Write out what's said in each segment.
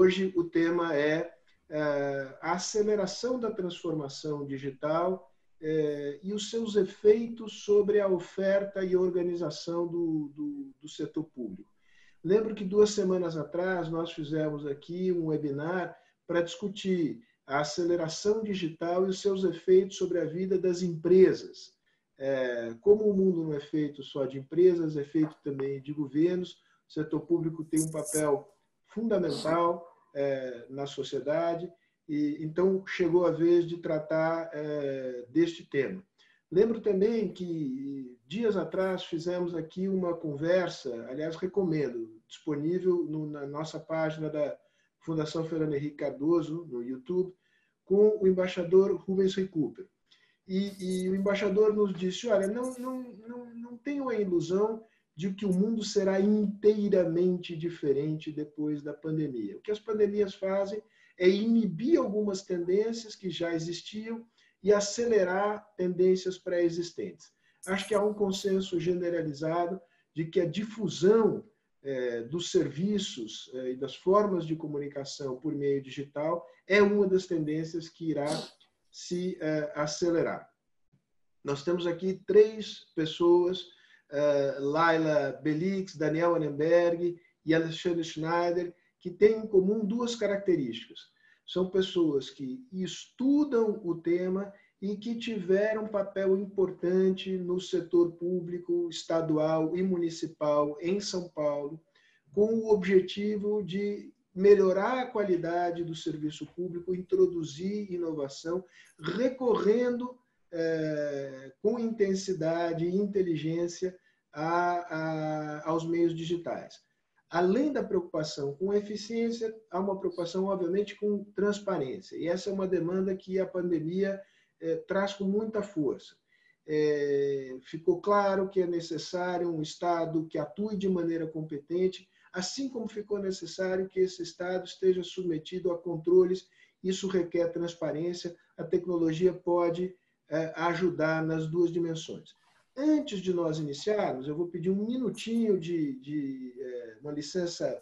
hoje o tema é, é a aceleração da transformação digital é, e os seus efeitos sobre a oferta e organização do, do, do setor público. Lembro que duas semanas atrás nós fizemos aqui um webinar para discutir a aceleração digital e os seus efeitos sobre a vida das empresas. É, como o mundo não é feito só de empresas, é feito também de governos, o setor público tem um papel fundamental é, na sociedade e então chegou a vez de tratar é, deste tema. Lembro também que dias atrás fizemos aqui uma conversa, aliás recomendo, disponível no, na nossa página da Fundação Fernando Henrique Cardoso no YouTube, com o embaixador Rubens Recupero. E, e, o embaixador nos disse: olha, não, não, não, não tenham a ilusão de que o mundo será inteiramente diferente depois da pandemia. O que as pandemias fazem é inibir algumas tendências que já existiam e acelerar tendências pré-existentes. Acho que há um consenso generalizado de que a difusão é, dos serviços é, e das formas de comunicação por meio digital é uma das tendências que irá se é, acelerar. Nós temos aqui três pessoas uh, Laila Belix, Daniel Annenberg e Alexandre Schneider, que têm em comum duas características. São pessoas que estudam o tema e que tiveram papel importante no setor público, estadual e municipal em São Paulo, com o objetivo de melhorar a qualidade do serviço público, introduzir inovação, recorrendo é, com intensidade e inteligência a, a, aos meios digitais. Além da preocupação com eficiência, há uma preocupação, obviamente, com transparência. E essa é uma demanda que a pandemia é, traz com muita força. É, ficou claro que é necessário um Estado que atue de maneira competente, assim como ficou necessário que esse Estado esteja submetido a controles. Isso requer transparência. A tecnologia pode é, ajudar nas duas dimensões. Antes de nós iniciarmos, eu vou pedir um minutinho de, de é, uma licença,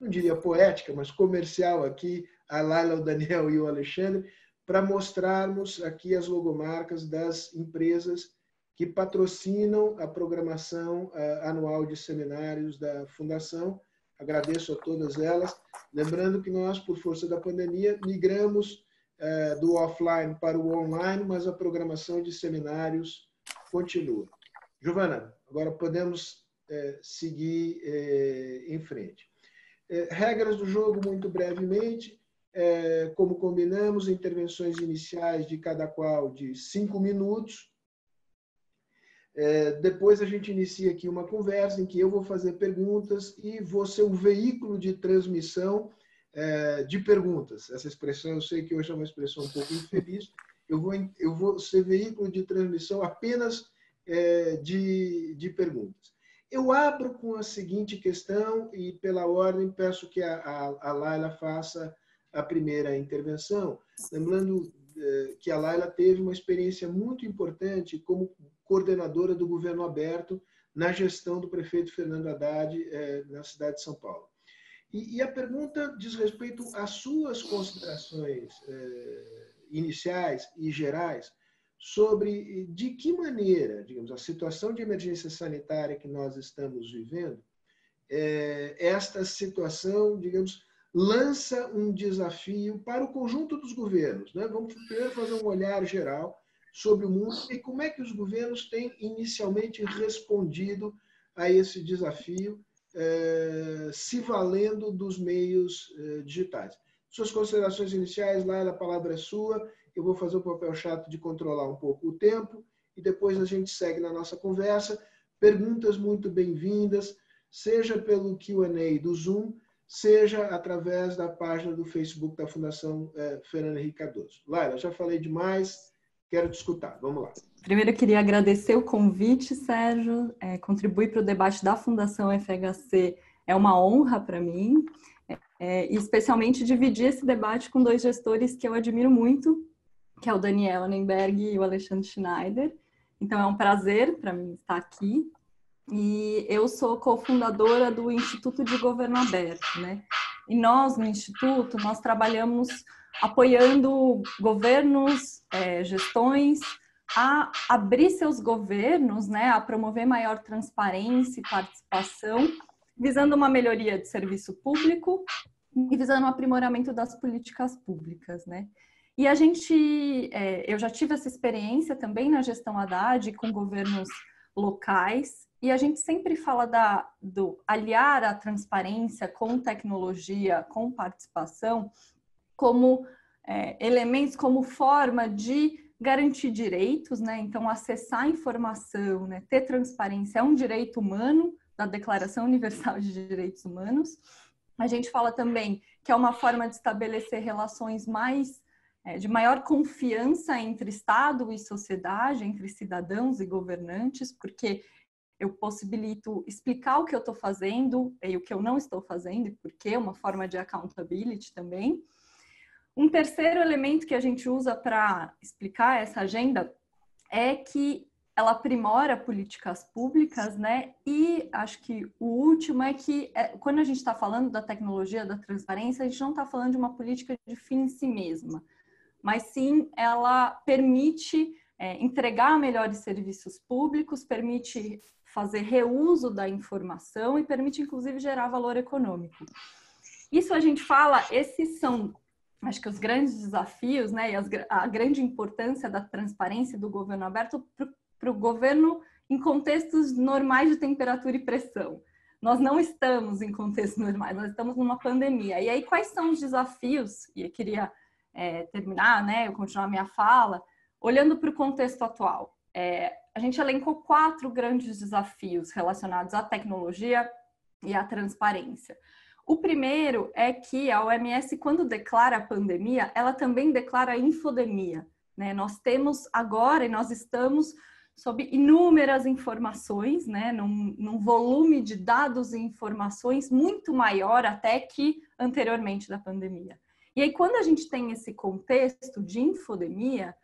não diria poética, mas comercial aqui, a Laila, o Daniel e o Alexandre, para mostrarmos aqui as logomarcas das empresas que patrocinam a programação é, anual de seminários da Fundação. Agradeço a todas elas. Lembrando que nós, por força da pandemia, migramos é, do offline para o online, mas a programação de seminários continua. Giovana, agora podemos é, seguir é, em frente. regras do jogo, muito brevemente. como combinamos, intervenções iniciais de cada qual de cinco minutos. depois a gente inicia aqui uma conversa em que eu vou fazer perguntas e vou ser o veículo de transmissão é, de perguntas. Essa expressão, eu sei que hoje é uma expressão um pouco infeliz. Eu vou, eu vou ser veículo de transmissão apenas é, de, de perguntas. Eu abro com a seguinte questão e, pela ordem, peço que a, a, a Laila faça a primeira intervenção, lembrando é, que a Laila teve uma experiência muito importante como coordenadora do governo aberto na gestão do prefeito Fernando Haddad é, na cidade de São Paulo. E, e a pergunta diz respeito às suas considerações eh, iniciais e gerais sobre de que maneira, digamos, a situação de emergência sanitária que nós estamos vivendo, eh, esta situação, digamos, lança um desafio para o conjunto dos governos. Né? Vamos primeiro fazer um olhar geral sobre o mundo e como é que os governos têm inicialmente respondido a esse desafio é, se valendo dos meios é, digitais. Suas considerações iniciais, lá a palavra é sua. Eu vou fazer o papel chato de controlar um pouco o tempo e depois a gente segue na nossa conversa. Perguntas muito bem-vindas, seja pelo Q&A do Zoom, seja através da página do Facebook da Fundação é, Fernando Henrique Cardoso. Laila, já falei demais, quero te escutar. Vamos lá. Primeiro, eu queria agradecer o convite, Sérgio. É, contribuir para o debate da Fundação FHC é uma honra para mim, é, e especialmente dividir esse debate com dois gestores que eu admiro muito, que é o Daniel Annenberg e o Alexandre Schneider. Então, é um prazer para mim estar aqui. E eu sou cofundadora do Instituto de Governo Aberto, né? E nós, no Instituto, nós trabalhamos apoiando governos, é, gestões, a abrir seus governos, né, a promover maior transparência e participação, visando uma melhoria de serviço público e visando o aprimoramento das políticas públicas, né. E a gente, é, eu já tive essa experiência também na gestão Haddad com governos locais, e a gente sempre fala da, do aliar a transparência com tecnologia, com participação, como é, elementos, como forma de garantir direitos, né? Então, acessar informação, né? ter transparência é um direito humano da Declaração Universal de Direitos Humanos. A gente fala também que é uma forma de estabelecer relações mais é, de maior confiança entre Estado e sociedade, entre cidadãos e governantes, porque eu possibilito explicar o que eu estou fazendo e o que eu não estou fazendo, e por quê, uma forma de accountability também. Um terceiro elemento que a gente usa para explicar essa agenda é que ela aprimora políticas públicas, né? E acho que o último é que é, quando a gente está falando da tecnologia, da transparência, a gente não está falando de uma política de fim em si mesma, mas sim ela permite é, entregar melhores serviços públicos, permite fazer reuso da informação e permite, inclusive, gerar valor econômico. Isso a gente fala, esses são acho que os grandes desafios, né, e as, a grande importância da transparência do governo aberto para o governo em contextos normais de temperatura e pressão. Nós não estamos em contextos normais, nós estamos numa pandemia. E aí, quais são os desafios? E eu queria é, terminar, né, eu continuar minha fala, olhando para o contexto atual. É, a gente elencou quatro grandes desafios relacionados à tecnologia e à transparência. O primeiro é que a OMS, quando declara a pandemia, ela também declara a infodemia. Né? Nós temos agora e nós estamos sob inúmeras informações, né? num, num volume de dados e informações muito maior até que anteriormente da pandemia. E aí, quando a gente tem esse contexto de infodemia,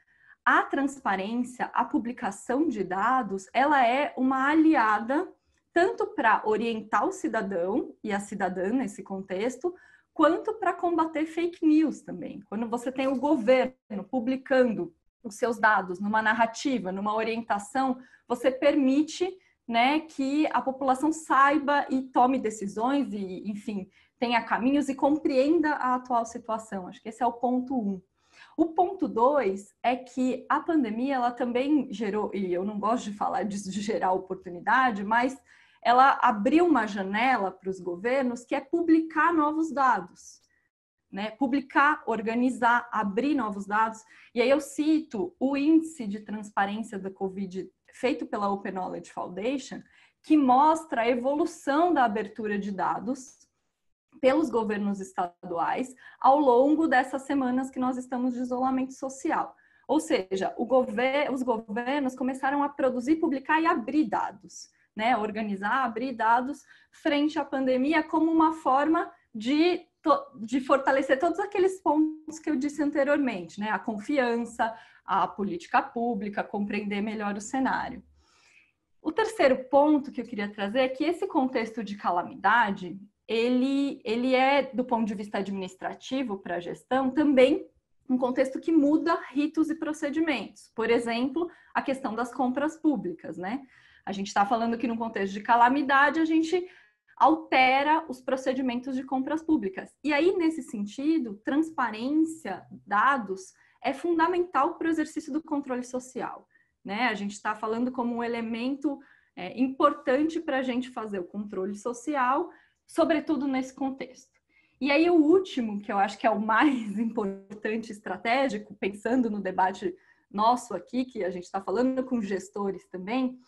a transparência, a publicação de dados, ela é uma aliada tanto para orientar o cidadão e a cidadã nesse contexto, quanto para combater fake news também. Quando você tem o governo publicando os seus dados numa narrativa, numa orientação, você permite né, que a população saiba e tome decisões e, enfim, tenha caminhos e compreenda a atual situação. Acho que esse é o ponto um. O ponto dois é que a pandemia ela também gerou, e eu não gosto de falar disso de gerar oportunidade, mas ela abriu uma janela para os governos que é publicar novos dados. Né, publicar, organizar, abrir novos dados. E aí eu cito o índice de transparência da Covid feito pela Open Knowledge Foundation, que mostra a evolução da abertura de dados pelos governos estaduais ao longo dessas semanas que nós estamos de isolamento social. Ou seja, os governos começaram a produzir, publicar e abrir dados né, organizar, abrir dados frente à pandemia como uma forma de, de fortalecer todos aqueles pontos que eu disse anteriormente, né, a confiança, a política pública, compreender melhor o cenário. O terceiro ponto que eu queria trazer é que esse contexto de calamidade, ele, ele é, do ponto de vista administrativo para a gestão, também um contexto que muda ritos e procedimentos. Por exemplo, a questão das compras públicas, né? A gente está falando que no contexto de calamidade, a gente altera os procedimentos de compras públicas. E aí, nesse sentido, transparência, dados, é fundamental para o exercício do controle social. Né? A gente está falando como um elemento é, importante para a gente fazer o controle social, sobretudo nesse contexto. E aí, o último, que eu acho que é o mais importante estratégico, pensando no debate nosso aqui, que a gente está falando com gestores também,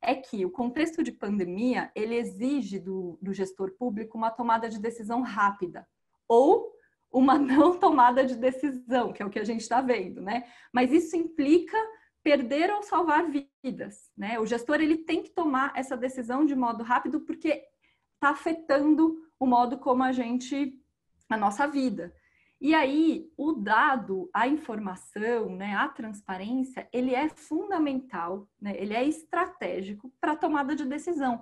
é que o contexto de pandemia ele exige do, do gestor público uma tomada de decisão rápida ou uma não tomada de decisão, que é o que a gente está vendo, né? Mas isso implica perder ou salvar vidas, né? O gestor ele tem que tomar essa decisão de modo rápido porque está afetando o modo como a gente a nossa vida. E aí, o dado, a informação, né, a transparência, ele é fundamental, né, ele é estratégico para a tomada de decisão.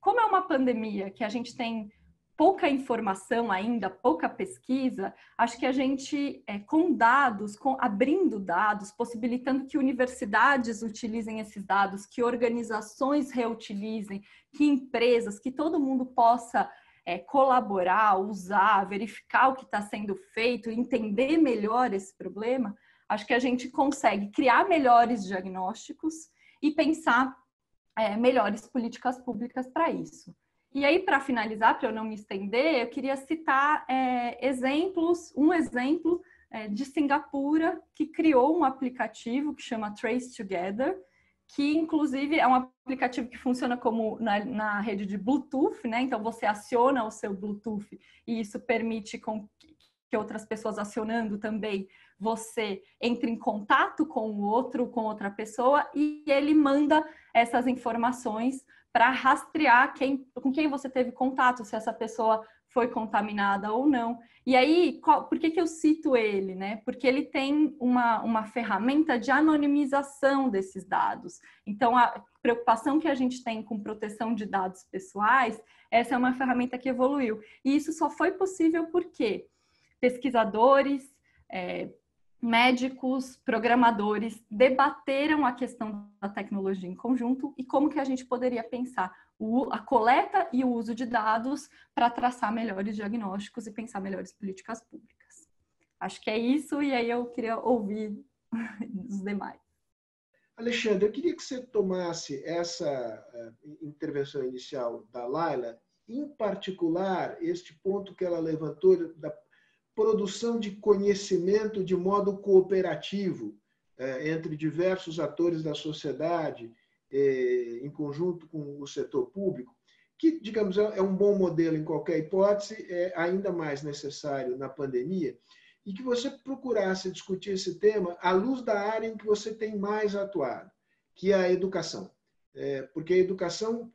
Como é uma pandemia que a gente tem pouca informação ainda, pouca pesquisa, acho que a gente, é, com dados, com, abrindo dados, possibilitando que universidades utilizem esses dados, que organizações reutilizem, que empresas, que todo mundo possa é, colaborar, usar, verificar o que está sendo feito, entender melhor esse problema, acho que a gente consegue criar melhores diagnósticos e pensar é, melhores políticas públicas para isso. E aí, para finalizar, para eu não me estender, eu queria citar é, exemplos, um exemplo é, de Singapura, que criou um aplicativo que chama Trace Together, que inclusive é um aplicativo que funciona como na, na, rede de Bluetooth, né? Então você aciona o seu Bluetooth e isso permite com que outras pessoas acionando também você entre em contato com o outro, com outra pessoa e ele manda essas informações para rastrear quem, com quem você teve contato, se essa pessoa foi contaminada ou não. E aí, qual, por que, que eu cito ele? Né? Porque ele tem uma, uma ferramenta de anonimização desses dados. Então, a preocupação que a gente tem com proteção de dados pessoais, essa é uma ferramenta que evoluiu. E isso só foi possível porque pesquisadores, é, médicos, programadores debateram a questão da tecnologia em conjunto e como que a gente poderia pensar a coleta e o uso de dados para traçar melhores diagnósticos e pensar melhores políticas públicas. Acho que é isso e aí eu queria ouvir os demais. Alexandre, eu queria que você tomasse essa eh, intervenção inicial da Laila, em particular este ponto que ela levantou da produção de conhecimento de modo cooperativo é, entre diversos atores da sociedade, é, em conjunto com o setor público, que, digamos, é, é um bom modelo em qualquer hipótese, é ainda mais necessário na pandemia, e que você procurasse discutir esse tema à luz da área em que você tem mais atuado, que é a educação. Porque a educação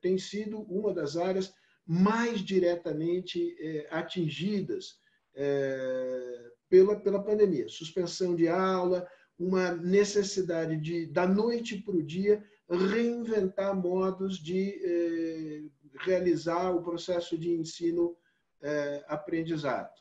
tem sido uma das áreas mais diretamente atingidas é, pela, pela pandemia. Suspensão de aula, uma necessidade de, da noite para o dia, reinventar modos de é, realizar o processo de ensino-aprendizado. É,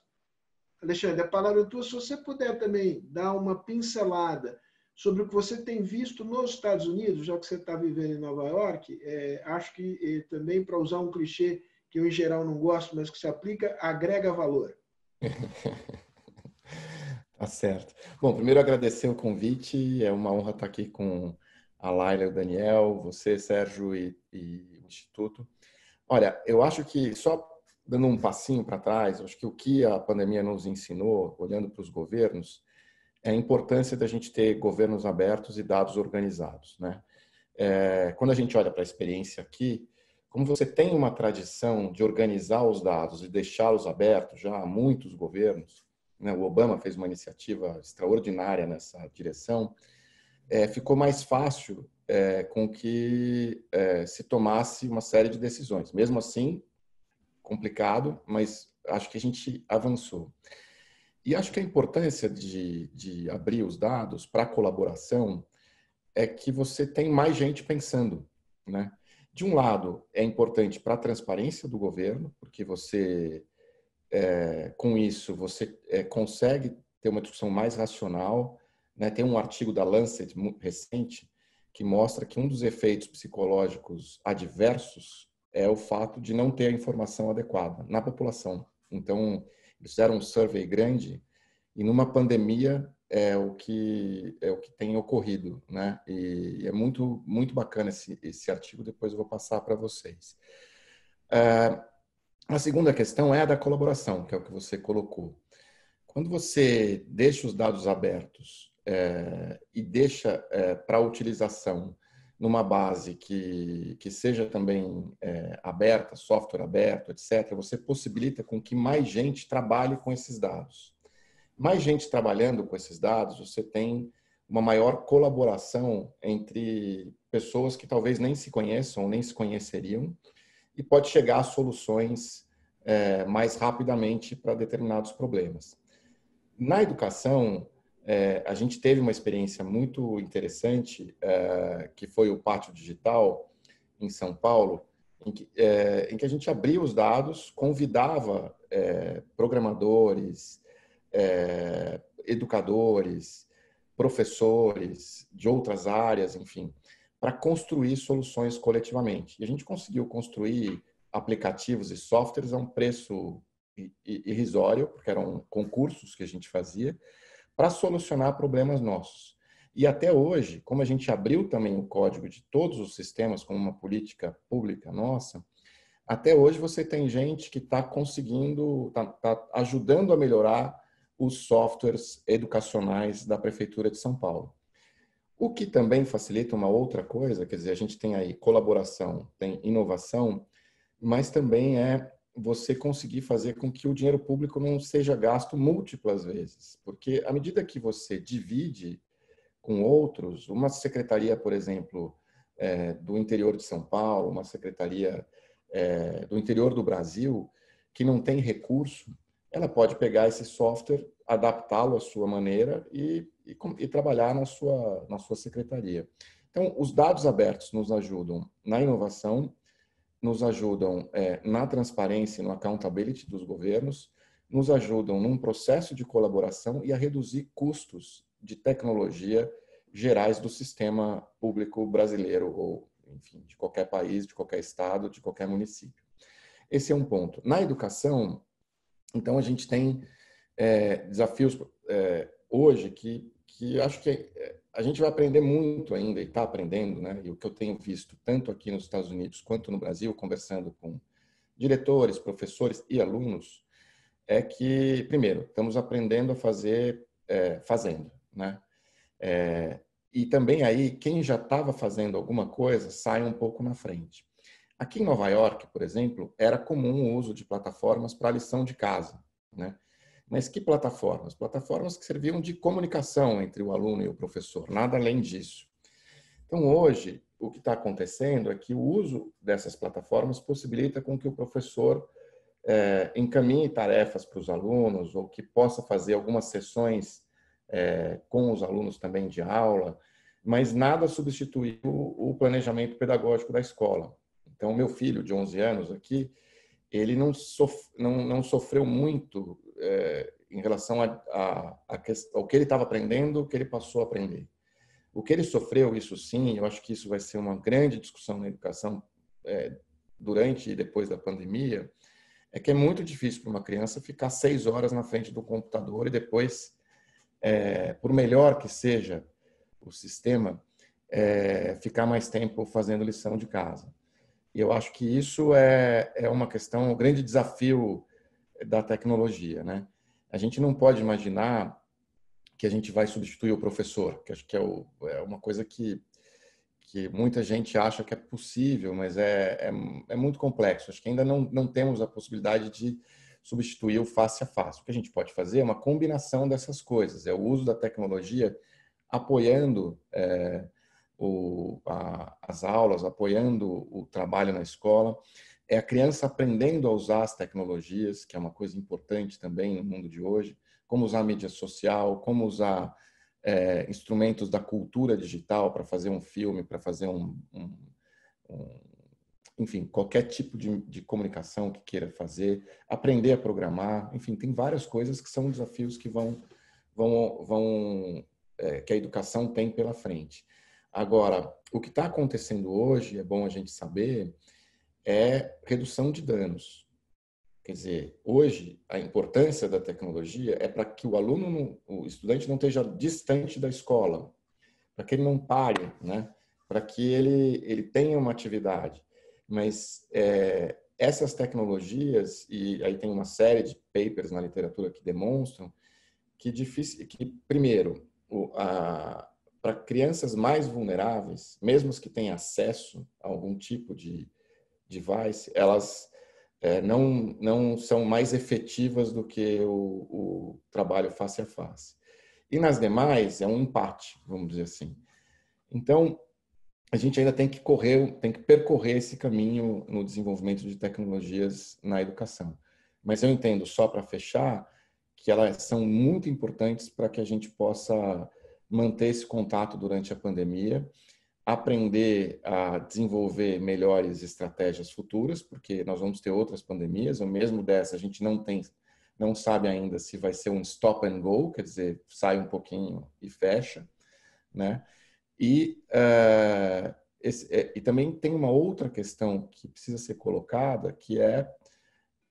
Alexandre, a palavra é tua. Se você puder também dar uma pincelada sobre o que você tem visto nos Estados Unidos, já que você está vivendo em Nova York, é, acho que também, para usar um clichê que eu, em geral, não gosto, mas que se aplica, agrega valor. tá certo. Bom, primeiro agradecer o convite, é uma honra estar aqui com a Laila o Daniel, você, Sérgio e, e o Instituto. Olha, eu acho que só dando um passinho para trás, acho que o que a pandemia nos ensinou, olhando para os governos, é a importância da gente ter governos abertos e dados organizados, né? É, quando a gente olha para a experiência aqui, como você tem uma tradição de organizar os dados e deixá-los abertos já há muitos governos, né? o Obama fez uma iniciativa extraordinária nessa direção, é, ficou mais fácil é, com que é, se tomasse uma série de decisões. Mesmo assim, complicado, mas acho que a gente avançou. E acho que a importância de, de abrir os dados para colaboração é que você tem mais gente pensando, né? De um lado, é importante para a transparência do governo, porque você, é, com isso, você é, consegue ter uma discussão mais racional. Né? Tem um artigo da Lancet recente que mostra que um dos efeitos psicológicos adversos é o fato de não ter a informação adequada na população. Então, eles fizeram um survey grande e numa pandemia é o que é o que tem ocorrido, né? E é muito muito bacana esse, esse artigo. Depois eu vou passar para vocês. É, a segunda questão é a da colaboração, que é o que você colocou. Quando você deixa os dados abertos é, e deixa é, para utilização numa base que, que seja também é, aberta, software aberto, etc., você possibilita com que mais gente trabalhe com esses dados mais gente trabalhando com esses dados, você tem uma maior colaboração entre pessoas que talvez nem se conheçam nem se conheceriam e pode chegar a soluções é, mais rapidamente para determinados problemas. Na educação, é, a gente teve uma experiência muito interessante, é, que foi o Pátio Digital em São Paulo, em que, é, em que a gente abria os dados, convidava é, programadores, é, educadores, professores de outras áreas, enfim, para construir soluções coletivamente. E a gente conseguiu construir aplicativos e softwares a um preço irrisório, porque eram concursos que a gente fazia, para solucionar problemas nossos. E até hoje, como a gente abriu também o código de todos os sistemas como uma política pública nossa, até hoje você tem gente que está conseguindo, está tá ajudando a melhorar os softwares educacionais da Prefeitura de São Paulo. O que também facilita uma outra coisa, quer dizer, a gente tem aí colaboração, tem inovação, mas também é você conseguir fazer com que o dinheiro público não seja gasto múltiplas vezes, porque à medida que você divide com outros, uma secretaria, por exemplo, é, do interior de São Paulo, uma secretaria é, do interior do Brasil, que não tem recurso, ela pode pegar esse software, adaptá-lo à sua maneira e, e, e, trabalhar na sua, na sua secretaria. Então, os dados abertos nos ajudam na inovação, nos ajudam é, na transparência, no accountability dos governos, nos ajudam num processo de colaboração e a reduzir custos de tecnologia gerais do sistema público brasileiro, ou, enfim, de qualquer país, de qualquer estado, de qualquer município. Esse é um ponto. Na educação, então, a gente tem é, desafios é, hoje que, que acho que é, a gente vai aprender muito ainda e está aprendendo, né? E o que eu tenho visto, tanto aqui nos Estados Unidos quanto no Brasil, conversando com diretores, professores e alunos, é que, primeiro, estamos aprendendo a fazer é, fazendo né? É, e também aí, quem já estava fazendo alguma coisa sai um pouco na frente. Aqui em Nova York, por exemplo, era comum o uso de plataformas para lição de casa, né? Mas que plataformas? Plataformas que serviam de comunicação entre o aluno e o professor, nada além disso. Então, hoje, o que está acontecendo é que o uso dessas plataformas possibilita com que o professor é, encaminhe tarefas para os alunos ou que possa fazer algumas sessões é, com os alunos também de aula, mas nada substituiu o planejamento pedagógico da escola. Então, meu filho de 11 anos aqui, ele não, sof não, não sofreu muito é, em relação a, a, a ao que ele estava aprendendo, o que ele passou a aprender. O que ele sofreu, isso sim, eu acho que isso vai ser uma grande discussão na educação é, durante e depois da pandemia, é que é muito difícil para uma criança ficar seis horas na frente do computador e depois é, por melhor que seja o sistema, é, ficar mais tempo fazendo lição de casa. E eu acho que isso é, é uma questão, um grande desafio da tecnologia, né? A gente não pode imaginar que a gente vai substituir o professor, que acho que é, o, é uma coisa que, que muita gente acha que é possível, mas é, é, é muito complexo. Acho que ainda não, não temos a possibilidade de substituir o face a face. O que a gente pode fazer é uma combinação dessas coisas, é o uso da tecnologia apoiando é, o, a, as aulas, apoiando o trabalho na escola, é a criança aprendendo a usar as tecnologias, que é uma coisa importante também no mundo de hoje, como usar mídia social, como usar é, instrumentos da cultura digital para fazer um filme, para fazer um, um, um enfim, qualquer tipo de, de, comunicação que queira fazer, aprender a programar, enfim, tem várias coisas que são desafios que vão, vão, vão é, que a educação tem pela frente. Agora, o que está acontecendo hoje, é bom a gente saber, é redução de danos. Quer dizer, hoje a importância da tecnologia é para que o aluno, o estudante não esteja distante da escola, para que ele não pare, né? Para que ele ele tenha uma atividade mas é, essas tecnologias, e aí tem uma série de papers na literatura que demonstram que, difícil, que primeiro, para crianças mais vulneráveis, mesmo que têm acesso a algum tipo de device, elas é, não, não são mais efetivas do que o, o trabalho face a face. E nas demais, é um empate, vamos dizer assim. Então, a gente ainda tem que correr, tem que percorrer esse caminho no desenvolvimento de tecnologias na educação. Mas eu entendo, só para fechar, que elas são muito importantes para que a gente possa manter esse contato durante a pandemia, aprender a desenvolver melhores estratégias futuras, porque nós vamos ter outras pandemias, ou mesmo dessa a gente não tem, não sabe ainda se vai ser um stop and go, quer dizer, sai um pouquinho e fecha, né? E, uh, esse, é, e também tem uma outra questão que precisa ser colocada, que é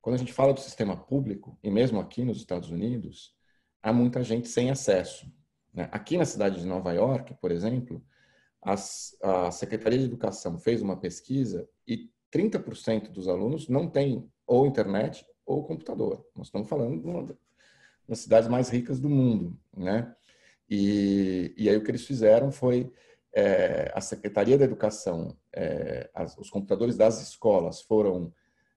quando a gente fala do sistema público, e mesmo aqui nos Estados Unidos, há muita gente sem acesso. Né? Aqui na cidade de Nova York, por exemplo, as, a Secretaria de Educação fez uma pesquisa e 30% dos alunos não têm ou internet ou computador. Nós estamos falando de uma das cidades mais ricas do mundo, né? E, e aí o que eles fizeram foi é, a Secretaria da Educação, é, as, os computadores das escolas foram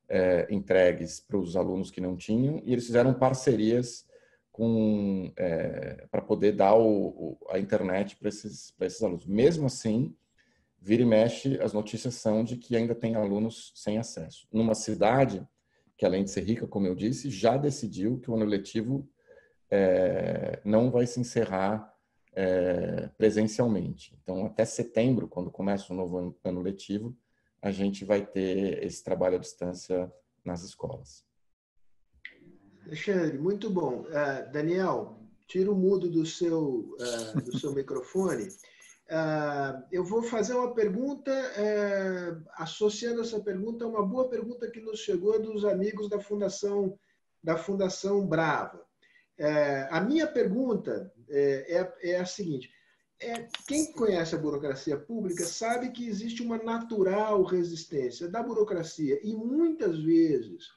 é, entregues para os alunos que não tinham e eles fizeram parcerias com é, para poder dar o, o, a internet para esses, esses alunos. Mesmo assim, vira e mexe, as notícias são de que ainda tem alunos sem acesso. Numa cidade que, além de ser rica, como eu disse, já decidiu que o ano letivo é, não vai se encerrar é, presencialmente. Então, até setembro, quando começa o novo ano letivo, a gente vai ter esse trabalho à distância nas escolas. Alexandre, muito bom. Uh, Daniel, tira o mudo do seu, uh, do seu microfone. Uh, eu vou fazer uma pergunta, associando essa pergunta a uma boa pergunta que nos chegou dos amigos da Fundação, da Fundação Brava. a minha pergunta é, é a seguinte: é, quem conhece a burocracia pública sabe que existe uma natural resistência da burocracia e muitas vezes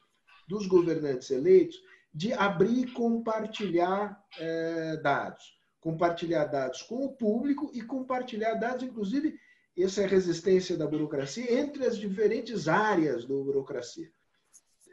dos governantes eleitos de abrir e compartilhar é, dados. Compartilhar dados com o público e compartilhar dados, inclusive, essa é a resistência da burocracia entre as diferentes áreas da burocracia.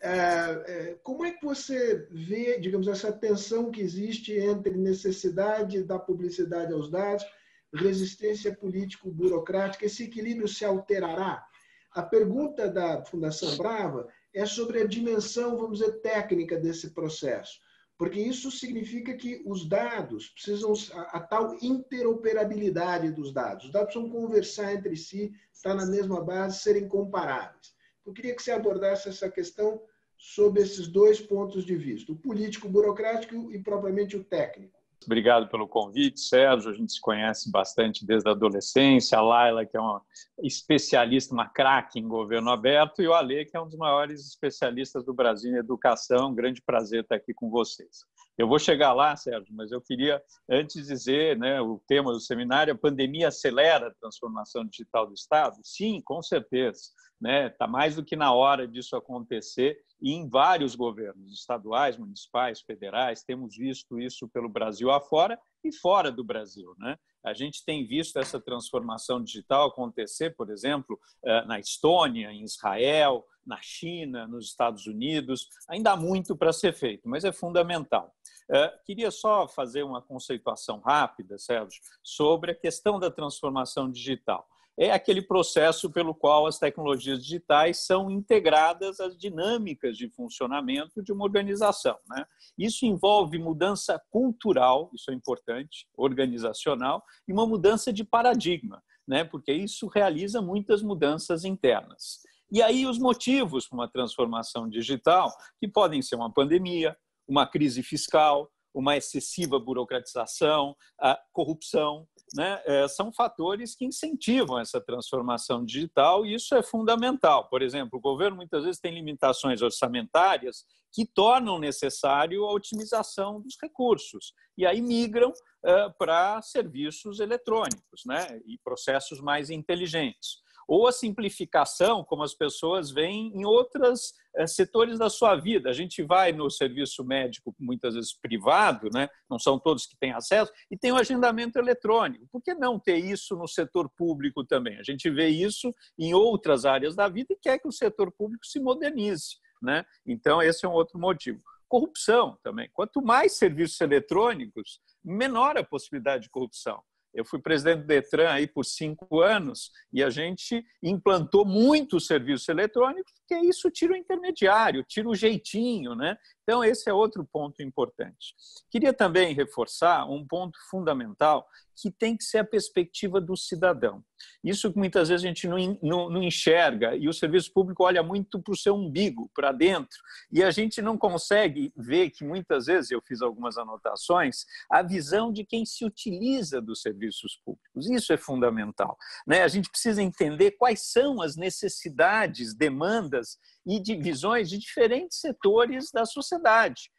É, é, como é que você vê, digamos, essa tensão que existe entre necessidade da publicidade aos dados, resistência político-burocrática, esse equilíbrio se alterará? A pergunta da Fundação Brava é sobre a dimensão, vamos dizer, técnica desse processo. Porque isso significa que os dados precisam, a, a tal interoperabilidade dos dados. Os dados precisam conversar entre si, estar na mesma base, serem comparáveis. Eu queria que você abordasse essa questão sob esses dois pontos de vista, o político-burocrático e propriamente o técnico. Obrigado pelo convite, Sérgio. A gente se conhece bastante desde a adolescência. A Laila, que é uma especialista, uma craque em governo aberto, e o Ale, que é um dos maiores especialistas do Brasil em educação. Um grande prazer estar aqui com vocês. Eu vou chegar lá, Sérgio, mas eu queria antes dizer, né, o tema do seminário, a pandemia acelera a transformação digital do Estado? Sim, com certeza. Né? Tá mais do que na hora disso acontecer e em vários governos estaduais, municipais, federais, temos visto isso pelo Brasil afora e fora do Brasil. Né? A gente tem visto essa transformação digital acontecer, por exemplo, eh, na Estônia, em Israel, na China, nos Estados Unidos. Ainda há muito para ser feito, mas é fundamental. Eh, queria só fazer uma conceituação rápida, Sérgio, sobre a questão da transformação digital é aquele processo pelo qual as tecnologias digitais são integradas às dinâmicas de funcionamento de uma organização. Né? Isso envolve mudança cultural, isso é importante, organizacional, e uma mudança de paradigma, né? porque isso realiza muitas mudanças internas. E aí os motivos para uma transformação digital, que podem ser uma pandemia, uma crise fiscal, uma excessiva burocratização, a corrupção, né, é, são fatores que incentivam essa transformação digital e isso é fundamental. Por exemplo, o governo muitas vezes tem limitações orçamentárias que tornam necessário a otimização dos recursos e aí migram é, para serviços eletrônicos né, e processos mais inteligentes ou a simplificação, como as pessoas veem em outros eh, setores da sua vida. A gente vai no serviço médico, muitas vezes privado, né? não são todos que têm acesso, e tem o agendamento eletrônico. Por que não ter isso no setor público também? A gente vê isso em outras áreas da vida e quer que o setor público se modernize. Né? Então, esse é um outro motivo. Corrupção também. Quanto mais serviços eletrônicos, menor a possibilidade de corrupção. Eu fui presidente do Detran aí por cinco anos e a gente implantou muitos serviços eletrônicos porque isso tira o intermediário, tira o jeitinho, né? Então, esse é outro ponto importante. Queria também reforçar um ponto fundamental que tem que ser a perspectiva do cidadão. Isso que muitas vezes a gente não, não, não enxerga e o serviço público olha muito para o seu umbigo, para dentro, e a gente não consegue ver que muitas vezes, eu fiz algumas anotações, a visão de quem se utiliza dos serviços públicos. Isso é fundamental. Né? A gente precisa entender quais são as necessidades, demandas e divisões de diferentes setores da sociedade.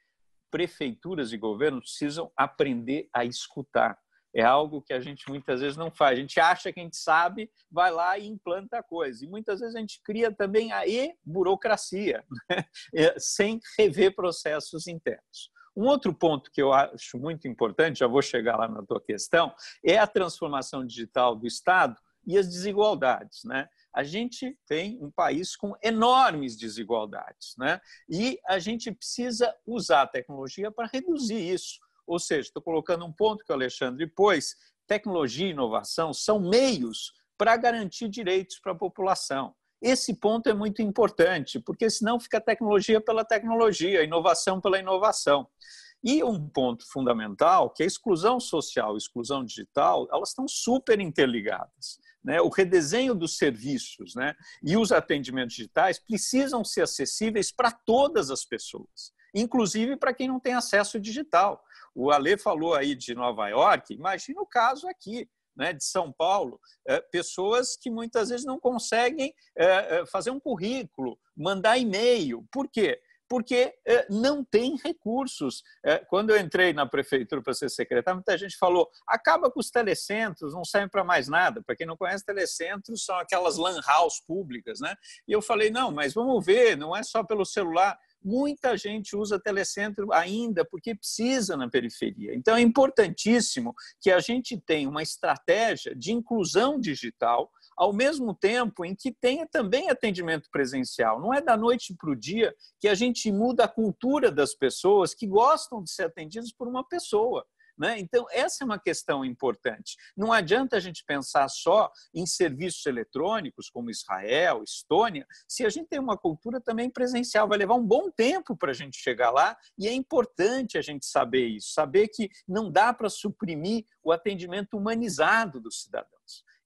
Prefeituras e governos precisam aprender a escutar é algo que a gente muitas vezes não faz. A gente acha que a gente sabe, vai lá e implanta a coisa. E muitas vezes a gente cria também a e-burocracia, né? É, sem rever processos internos. Um outro ponto que eu acho muito importante, já vou chegar lá na tua questão, é a transformação digital do Estado e as desigualdades. Né? A gente tem um país com enormes desigualdades, né? e a gente precisa usar a tecnologia para reduzir isso. Ou seja, estou colocando um ponto que o Alexandre pôs: tecnologia e inovação são meios para garantir direitos para a população. Esse ponto é muito importante, porque senão fica tecnologia pela tecnologia, inovação pela inovação. E um ponto fundamental, que é a exclusão social e exclusão digital, elas estão super interligadas. Né? O redesenho dos serviços né? e os atendimentos digitais precisam ser acessíveis para todas as pessoas, inclusive para quem não tem acesso digital. O Ale falou aí de Nova York, imagina o caso aqui. Né, de São Paulo, é, pessoas que muitas vezes não conseguem é, fazer um currículo, mandar e-mail. Por quê? Porque é, não tem recursos. É, quando eu entrei na prefeitura para ser secretário, muita gente falou: acaba com os telecentros, não serve para mais nada. Para quem não conhece, telecentros são aquelas lan house públicas. Né? E eu falei: não, mas vamos ver, não é só pelo celular Muita gente usa telecentro ainda porque precisa na periferia. Então, é importantíssimo que a gente tenha uma estratégia de inclusão digital, ao mesmo tempo em que tenha também atendimento presencial. Não é da noite para o dia que a gente muda a cultura das pessoas que gostam de ser atendidas por uma pessoa. Né? Então, essa é uma questão importante. Não adianta a gente pensar só em serviços eletrônicos, como Israel, Estônia, se a gente tem uma cultura também presencial. Vai levar um bom tempo para a gente chegar lá e é importante a gente saber isso, saber que não dá para suprimir o atendimento humanizado dos cidadãos.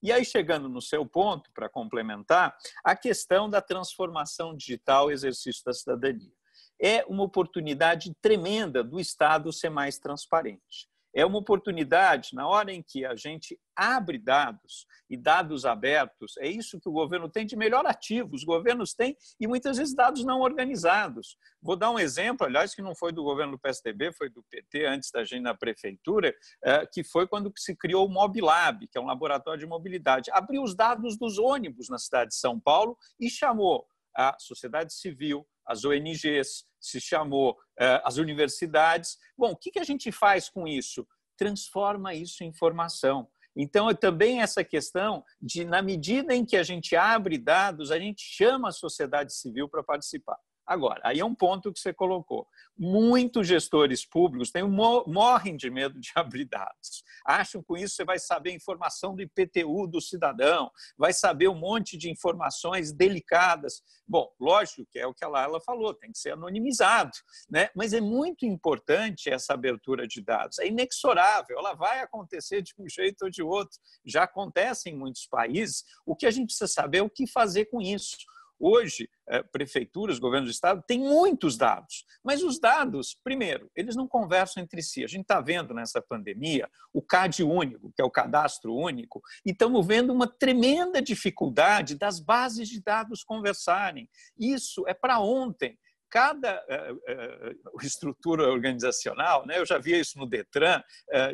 E aí, chegando no seu ponto, para complementar, a questão da transformação digital exercício da cidadania. É uma oportunidade tremenda do Estado ser mais transparente é uma oportunidade, na hora em que a gente abre dados e dados abertos, é isso que o governo tem de melhor ativo. Os governos têm, e muitas vezes, dados não organizados. Vou dar um exemplo, aliás, que não foi do governo do PSDB, foi do PT, antes da gente na prefeitura, é, que foi quando se criou o Mobilab, que é um laboratório de mobilidade. Abriu os dados dos ônibus na cidade de São Paulo e chamou a sociedade civil, as ONGs, se chamou eh, as universidades. Bom, o que a gente faz com isso? Transforma isso em informação. Então, é também essa questão de, na medida em que a gente abre dados, a gente chama a sociedade civil para participar. Agora, aí é um ponto que você colocou. Muitos gestores públicos têm, morrem de medo de abrir dados. Acham que com isso você vai saber informação do IPTU do cidadão, vai saber um monte de informações delicadas. Bom, lógico que é o que a Laila falou, tem que ser anonimizado, né? mas é muito importante essa abertura de dados. É inexorável, ela vai acontecer de um jeito ou de outro. Já acontece em muitos países. O que a gente precisa saber é o que fazer com isso Hoje, eh, prefeituras, governos do estado têm muitos dados, mas os dados, primeiro, eles não conversam entre si. A gente está vendo nessa pandemia o CAD único, que é o cadastro único, e estamos vendo uma tremenda dificuldade das bases de dados conversarem. Isso é para ontem cada uh, uh, estrutura organizacional, né, eu já vi isso no Detran,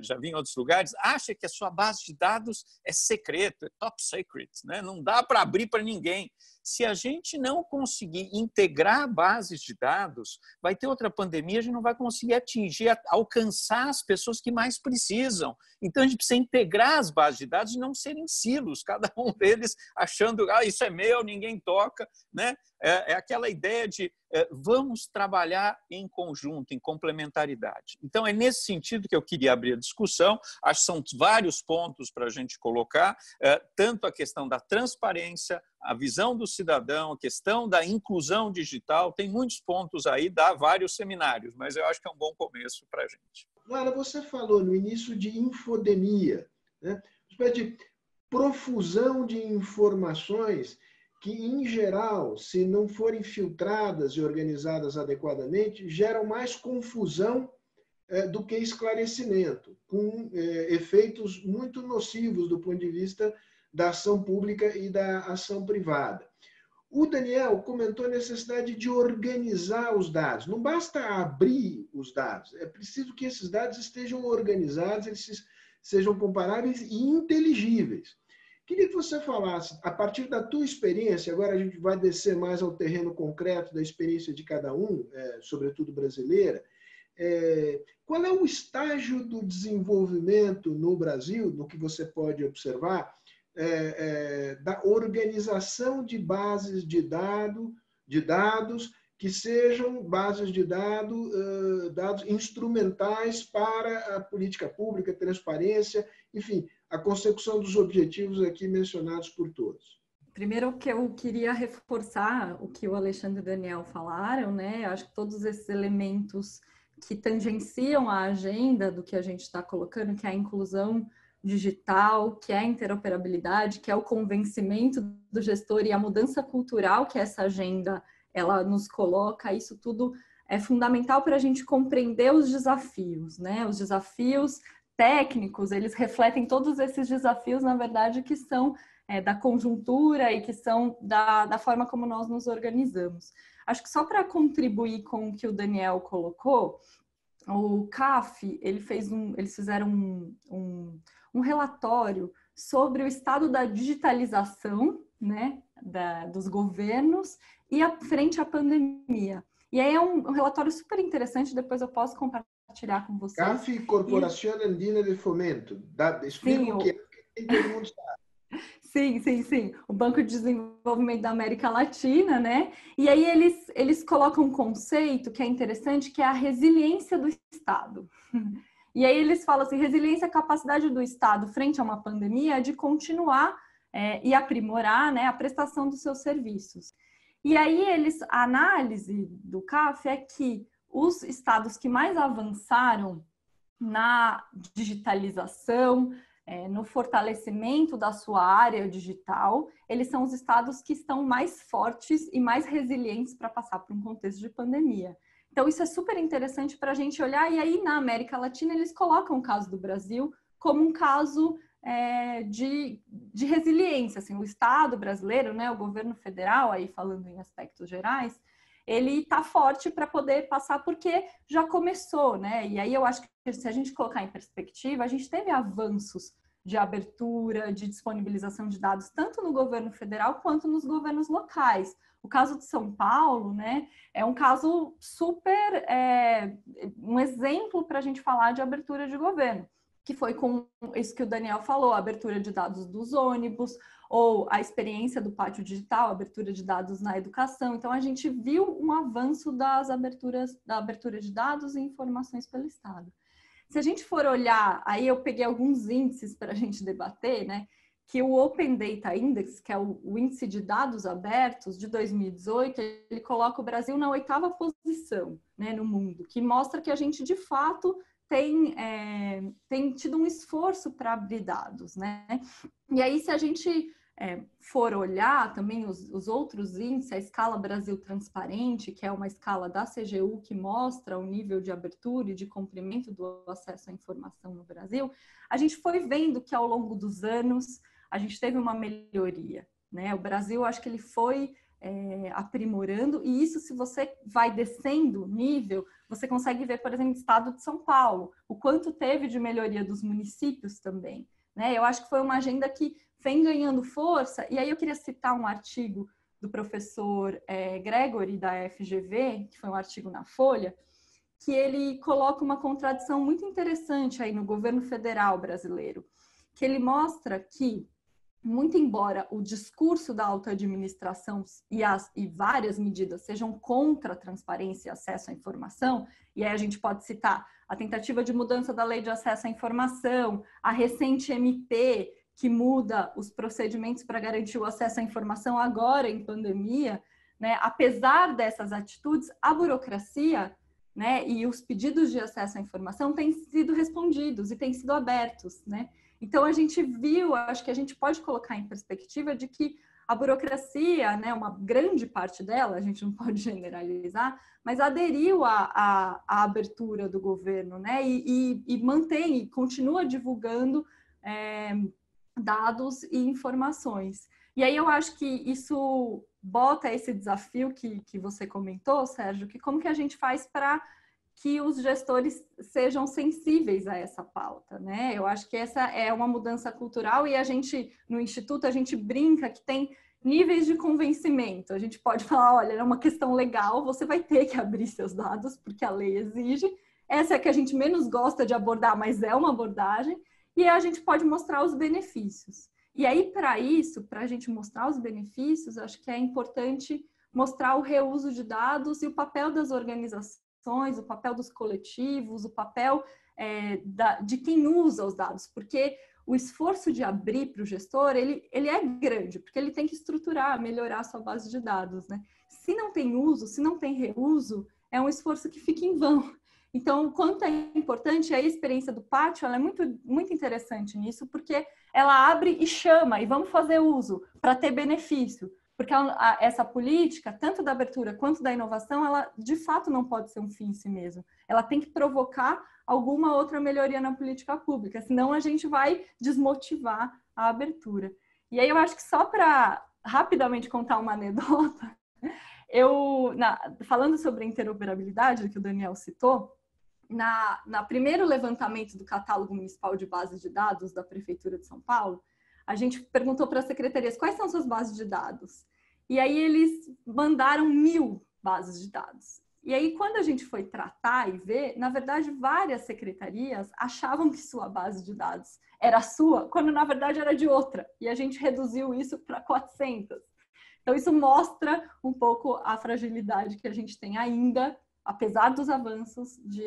já vi em outros lugares, acha que a sua base de dados é secreta, é top secret, né, não dá para abrir para ninguém. Se a gente não conseguir integrar bases de dados, vai ter outra pandemia, a gente não vai conseguir atingir, alcançar as pessoas que mais precisam. Então, a gente precisa integrar as bases de dados e não serem silos, cada um deles achando, ah, isso é meu, ninguém toca. Né? É, é aquela ideia de é, vamos trabalhar em conjunto, em complementaridade. Então, é nesse sentido que eu queria abrir a discussão. Acho que são vários pontos para a gente colocar, é, tanto a questão da transparência, a visão do cidadão, a questão da inclusão digital, tem muitos pontos aí, dá vários seminários, mas eu acho que é um bom começo para a gente. Lara, você falou no início de infodemia, né? de profusão de informações que, em geral, se não forem filtradas e organizadas adequadamente, geram mais confusão é, do que esclarecimento, com é, efeitos muito nocivos do ponto de vista da ação pública e da ação privada. O Daniel comentou a necessidade de organizar os dados. Não basta abrir os dados, é preciso que esses dados estejam organizados, eles sejam comparáveis e inteligíveis. Queria que você falasse, a partir da tua experiência, agora a gente vai descer mais ao terreno concreto da experiência de cada um, é, sobretudo brasileira, é, qual é o estágio do desenvolvimento no Brasil, no que você pode observar, é, é, da organização de bases de, dado, de dados que sejam bases de dado, uh, dados instrumentais para a política pública, transparência, enfim, a consecução dos objetivos aqui mencionados por todos. Primeiro que eu queria reforçar o que o Alexandre e o Daniel falaram, né? Acho que todos esses elementos que tangenciam a agenda do que a gente está colocando, que é a inclusão digital, que é a interoperabilidade, que é o convencimento do gestor e a mudança cultural que essa agenda ela nos coloca, isso tudo é fundamental para a gente compreender os desafios, né? Os desafios técnicos, eles refletem todos esses desafios, na verdade, que são é, da conjuntura e que são da, da forma como nós nos organizamos. Acho que só para contribuir com o que o Daniel colocou, o CAF, ele fez um, eles fizeram um, um, um relatório sobre o estado da digitalização né, da, dos governos e a frente à pandemia. E aí é um, um, relatório super interessante, depois eu posso compartilhar com vocês. CAF, Corporação e... Andina de Fomento. Dá, explica Sim, o que é, todo mundo sabe. Sim, sim, sim. O Banco de Desenvolvimento da América Latina, né? E aí eles, eles colocam um conceito que é interessante, que é a resiliência do Estado. E aí eles falam assim, resiliência é a capacidade do Estado frente a uma pandemia de continuar é, e aprimorar né, a prestação dos seus serviços. E aí eles, a análise do CAF é que os estados que mais avançaram na digitalização, é, no fortalecimento da sua área digital, eles são os estados que estão mais fortes e mais resilientes para passar por um contexto de pandemia. Então, isso é super interessante para a gente olhar, e aí na América Latina eles colocam o caso do Brasil como um caso é, de, de resiliência. Assim, o Estado brasileiro, né, o governo federal, aí falando em aspectos gerais, ele está forte para poder passar porque já começou, né? E aí eu acho que se a gente colocar em perspectiva, a gente teve avanços de abertura, de disponibilização de dados, tanto no governo federal quanto nos governos locais. O caso de São Paulo, né, é um caso super, é, um exemplo para a gente falar de abertura de governo, que foi com isso que o Daniel falou, a abertura de dados dos ônibus, ou a experiência do pátio digital, abertura de dados na educação. Então, a gente viu um avanço das aberturas, da abertura de dados e informações pelo Estado. Se a gente for olhar, aí eu peguei alguns índices para a gente debater, né? Que o Open Data Index, que é o, índice de dados abertos de 2018, ele coloca o Brasil na oitava posição né, no mundo, que mostra que a gente de fato tem, é, tem tido um esforço para abrir dados, né? E aí, se a gente é, for olhar também os, os, outros índices, a escala Brasil Transparente, que é uma escala da CGU que mostra o nível de abertura e de cumprimento do acesso à informação no Brasil, a gente foi vendo que ao longo dos anos a gente teve uma melhoria. Né? O Brasil, acho que ele foi é, aprimorando, e isso, se você vai descendo nível, você consegue ver, por exemplo, o estado de São Paulo, o quanto teve de melhoria dos municípios também. Né? Eu acho que foi uma agenda que vem ganhando força. E aí eu queria citar um artigo do professor é, Gregory, da FGV, que foi um artigo na Folha, que ele coloca uma contradição muito interessante aí no governo federal brasileiro, que ele mostra que, muito embora o discurso da alta administração e, as, e várias medidas sejam contra a transparência e acesso à informação, e aí a gente pode citar a tentativa de mudança da lei de acesso à informação, a recente MP que muda os procedimentos para garantir o acesso à informação agora em pandemia, né, apesar dessas atitudes, a burocracia né, e os pedidos de acesso à informação têm sido respondidos e têm sido abertos. Né? Então, a gente viu, acho que a gente pode colocar em perspectiva de que a burocracia, né, uma grande parte dela, a gente não pode generalizar, mas aderiu à, abertura do governo, né, e, e, e, mantém e continua divulgando é, dados e informações. E aí eu acho que isso bota esse desafio que, que você comentou, Sérgio, que como que a gente faz para que os gestores sejam sensíveis a essa pauta, né? Eu acho que essa é uma mudança cultural e a gente no instituto a gente brinca que tem níveis de convencimento. A gente pode falar, olha, é uma questão legal, você vai ter que abrir seus dados porque a lei exige. Essa é a que a gente menos gosta de abordar, mas é uma abordagem. E a gente pode mostrar os benefícios. E aí, para isso, para a gente mostrar os benefícios, acho que é importante mostrar o reuso de dados e o papel das organizações, o papel dos coletivos, o papel é, da, de quem usa os dados, porque o esforço de abrir para o gestor, ele, ele é grande, porque ele tem que estruturar, melhorar a sua base de dados, né? Se não tem uso, se não tem reuso, é um esforço que fica em vão. Então, o quanto é importante, a experiência do pátio, ela é muito, muito interessante nisso, porque ela abre e chama, e vamos fazer uso para ter benefício. Porque a, a, essa política, tanto da abertura quanto da inovação, ela de fato não pode ser um fim em si mesmo. Ela tem que provocar alguma outra melhoria na política pública, senão a gente vai desmotivar a abertura. E aí eu acho que só para rapidamente contar uma anedota, eu, na, falando sobre a interoperabilidade, que o Daniel citou, na, na primeiro levantamento do catálogo municipal de bases de dados da Prefeitura de São Paulo, a gente perguntou para as secretarias quais são suas bases de dados. E aí eles mandaram mil bases de dados. E aí, quando a gente foi tratar e ver, na verdade, várias secretarias achavam que sua base de dados era sua, quando na verdade era de outra. E a gente reduziu isso para 400. Então, isso mostra um pouco a fragilidade que a gente tem ainda apesar dos avanços de,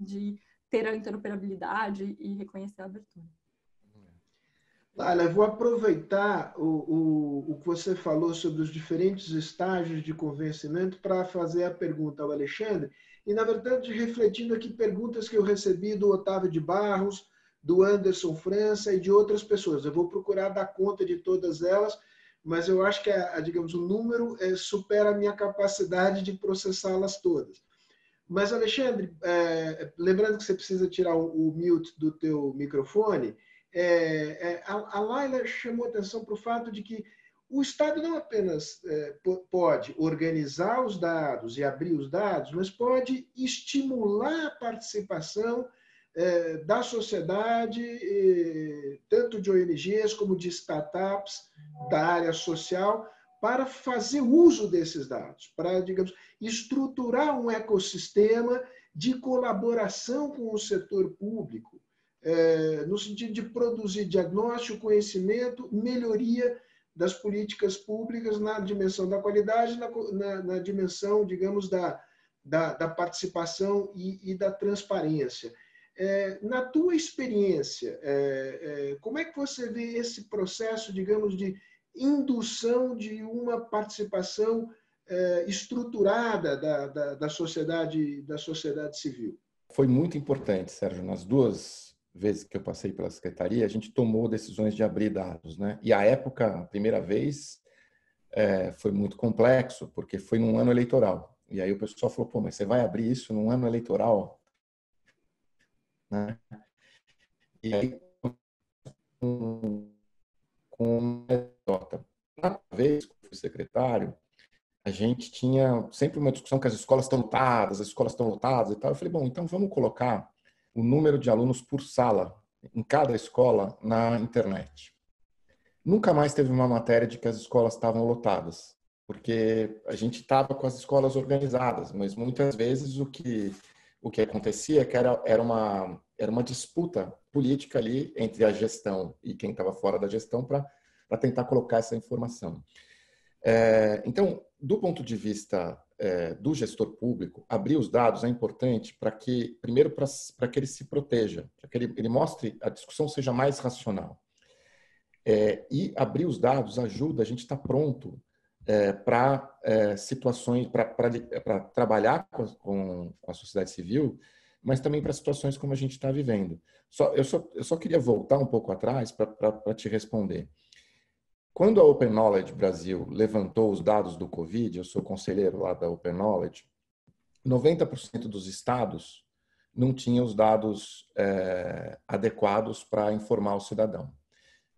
de ter a interoperabilidade e reconhecer a abertura. Laila, vou aproveitar o, o, o que você falou sobre os diferentes estágios de convencimento para fazer a pergunta ao Alexandre, e, na verdade, refletindo aqui perguntas que eu recebi do Otávio de Barros, do Anderson França e de outras pessoas. Eu vou procurar dar conta de todas elas, mas eu acho que, a, a digamos, o número é, supera a minha capacidade de processá-las todas. Mas, Alexandre, é, lembrando que você precisa tirar o, o mute do teu microfone, é, é, a, a Laila chamou atenção para o fato de que o Estado não apenas é, pode organizar os dados e abrir os dados, mas pode estimular a participação é, da sociedade, tanto de ONGs como de startups da área social, para fazer uso desses dados, para, digamos, estruturar um ecossistema de colaboração com o setor público, é, no sentido de produzir diagnóstico, conhecimento, melhoria das políticas públicas na dimensão da qualidade, na, na, na dimensão, digamos, da, da, da participação e, e, da transparência. É, na tua experiência, é, é, como é que você vê esse processo, digamos, de indução de uma participação é, estruturada da, da, da, sociedade, da sociedade civil? Foi muito importante, Sérgio. Nas duas vezes que eu passei pela secretaria, a gente tomou decisões de abrir dados, né? E a época, a primeira vez, é, foi muito complexo, porque foi num ano eleitoral. E aí o pessoal falou, pô, mas você vai abrir isso num ano eleitoral? Né? E aí, com, uma anedota. Na vez que eu fui secretário, a gente tinha sempre uma discussão que as escolas estão lotadas, as escolas estão lotadas e tal. Eu falei, bom, então vamos colocar o número de alunos por sala em cada escola na internet. Nunca mais teve uma matéria de que as escolas estavam lotadas, porque a gente estava com as escolas organizadas, mas muitas vezes o que o que acontecia é que era, era uma era uma disputa política ali entre a gestão e quem estava fora da gestão para tentar colocar essa informação. É, então, do ponto de vista é, do gestor público, abrir os dados é importante para que, primeiro, para que ele se proteja, para que ele, ele mostre, a discussão seja mais racional. É, e abrir os dados ajuda a gente estar tá pronto é, para é, situações, para trabalhar com, com, a sociedade civil, mas também para situações como a gente está vivendo. Só, eu, só, eu só queria voltar um pouco atrás para te responder. Quando a Open Knowledge Brasil levantou os dados do Covid, eu sou conselheiro lá da Open Knowledge, 90% dos estados não tinham os dados é, adequados para informar o cidadão.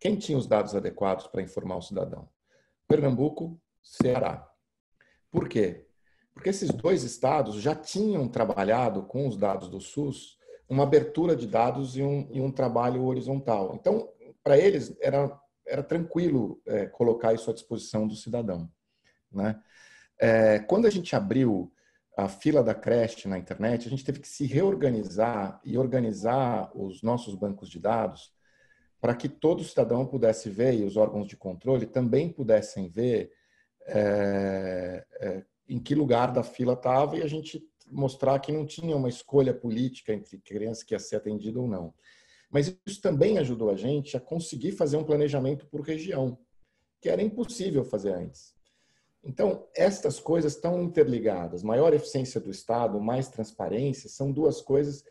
Quem tinha os dados adequados para informar o cidadão? Pernambuco, Ceará. Por quê? Porque esses dois estados já tinham trabalhado com os dados do SUS uma abertura de dados e um, e um trabalho horizontal. Então, para eles, era, era tranquilo é, colocar isso à disposição do cidadão. Né? É, quando a gente abriu a fila da creche na internet, a gente teve que se reorganizar e organizar os nossos bancos de dados para que todo cidadão pudesse ver e os órgãos de controle também pudessem ver é, é, em que lugar da fila estava e a gente mostrar que não tinha uma escolha política entre criança que ia ser atendida ou não. Mas isso também ajudou a gente a conseguir fazer um planejamento por região, que era impossível fazer antes. Então, estas coisas estão interligadas. Maior eficiência do Estado, mais transparência, são duas coisas.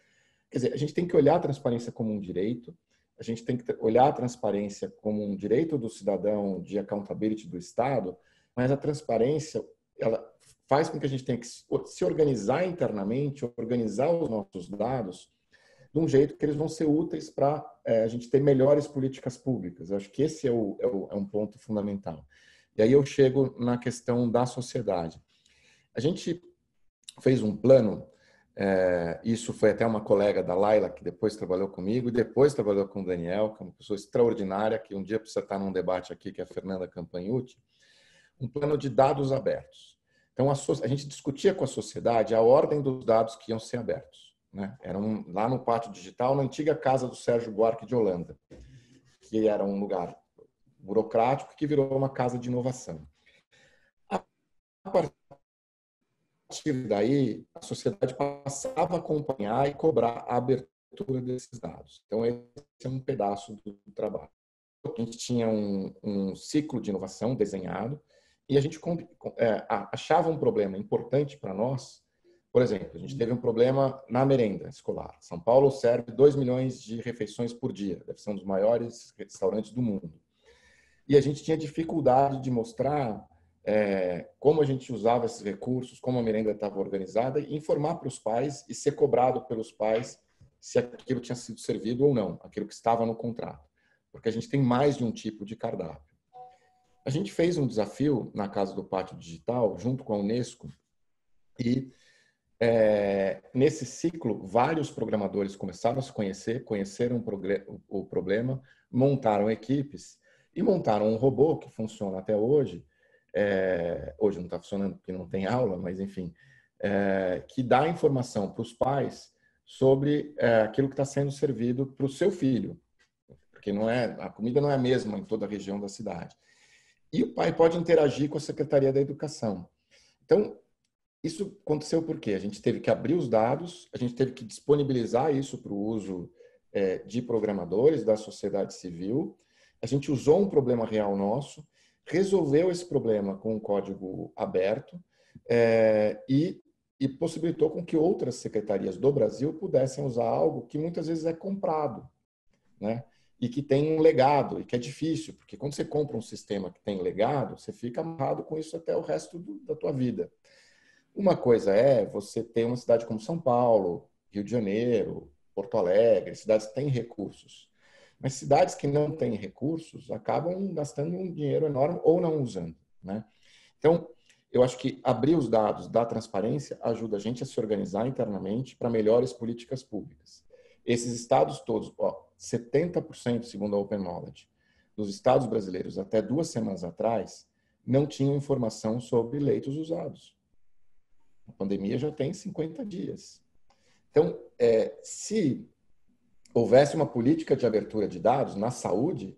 Quer dizer, a gente tem que olhar a transparência como um direito, a gente tem que olhar a transparência como um direito do cidadão de accountability do Estado, mas a transparência ela faz com que a gente tenha que se organizar internamente, organizar os nossos dados de um jeito que eles vão ser úteis para é, a gente ter melhores políticas públicas. Eu acho que esse é, o, é, o, é um ponto fundamental. E aí eu chego na questão da sociedade. A gente fez um plano, é, isso foi até uma colega da Laila, que depois trabalhou comigo, e depois trabalhou com o Daniel, que é uma pessoa extraordinária, que um dia precisa estar num debate aqui, que é a Fernanda Campagnucci, um plano de dados abertos. Então, a, so, a gente discutia com a sociedade a ordem dos dados que iam ser abertos. Né? Era um, lá no Pátio Digital, na antiga casa do Sérgio Buarque de Holanda, que era um lugar burocrático que virou uma casa de inovação. A partir daí, a sociedade passava a acompanhar e cobrar a abertura desses dados. Então, esse é um pedaço do trabalho. A gente tinha um, um ciclo de inovação desenhado e a gente é, achava um problema importante para nós. Por exemplo, a gente teve um problema na merenda escolar. São Paulo serve 2 milhões de refeições por dia, deve ser um dos maiores restaurantes do mundo e a gente tinha dificuldade de mostrar é, como a gente usava esses recursos, como a merenda estava organizada, e informar para os pais e ser cobrado pelos pais se aquilo tinha sido servido ou não, aquilo que estava no contrato, porque a gente tem mais de um tipo de cardápio. A gente fez um desafio na Casa do Pátio Digital, junto com a Unesco, e é, nesse ciclo, vários programadores começaram a se conhecer, conheceram o problema, montaram equipes e montaram um robô que funciona até hoje. É, hoje não está funcionando porque não tem aula, mas enfim, é, que dá informação para os pais sobre é, aquilo que está sendo servido para o seu filho, porque não é a comida não é a mesma em toda a região da cidade. E o pai pode interagir com a Secretaria da Educação. Então, isso aconteceu porque a gente teve que abrir os dados, a gente teve que disponibilizar isso para o uso é, de programadores da sociedade civil a gente usou um problema real nosso, resolveu esse problema com um código aberto é, e, e possibilitou com que outras secretarias do Brasil pudessem usar algo que muitas vezes é comprado, né? E que tem um legado e que é difícil, porque quando você compra um sistema que tem legado, você fica amarrado com isso até o resto do, da tua vida. Uma coisa é você ter uma cidade como São Paulo, Rio de Janeiro, Porto Alegre, cidades que têm recursos. Mas cidades que não têm recursos acabam gastando um dinheiro enorme ou não usando, né? Então, eu acho que abrir os dados da transparência ajuda a gente a se organizar internamente para melhores políticas públicas. Esses estados todos, ó, 70% segundo a Open Knowledge, dos estados brasileiros até duas semanas atrás não tinham informação sobre leitos usados. A pandemia já tem 50 dias. Então, é, se houvesse uma política de abertura de dados na saúde,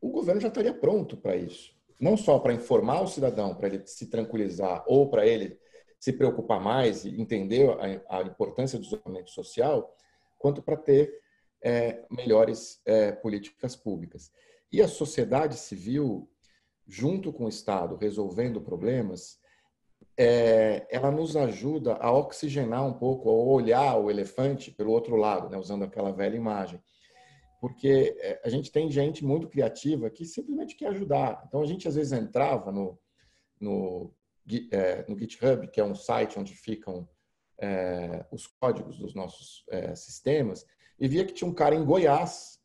o governo já estaria pronto para isso. Não só para informar o cidadão, para ele se tranquilizar, ou para ele se preocupar mais e entender a, a importância do isolamento social, quanto para ter é, melhores é, políticas públicas. E a sociedade civil, junto com o Estado, resolvendo problemas, é, ela nos ajuda a oxigenar um pouco, a olhar o elefante pelo outro lado, né, usando aquela velha imagem. Porque é, a gente tem gente muito criativa que simplesmente quer ajudar. Então, a gente às vezes entrava no, no, é, no GitHub, que é um site onde ficam é, os códigos dos nossos é, sistemas, e via que tinha um cara em Goiás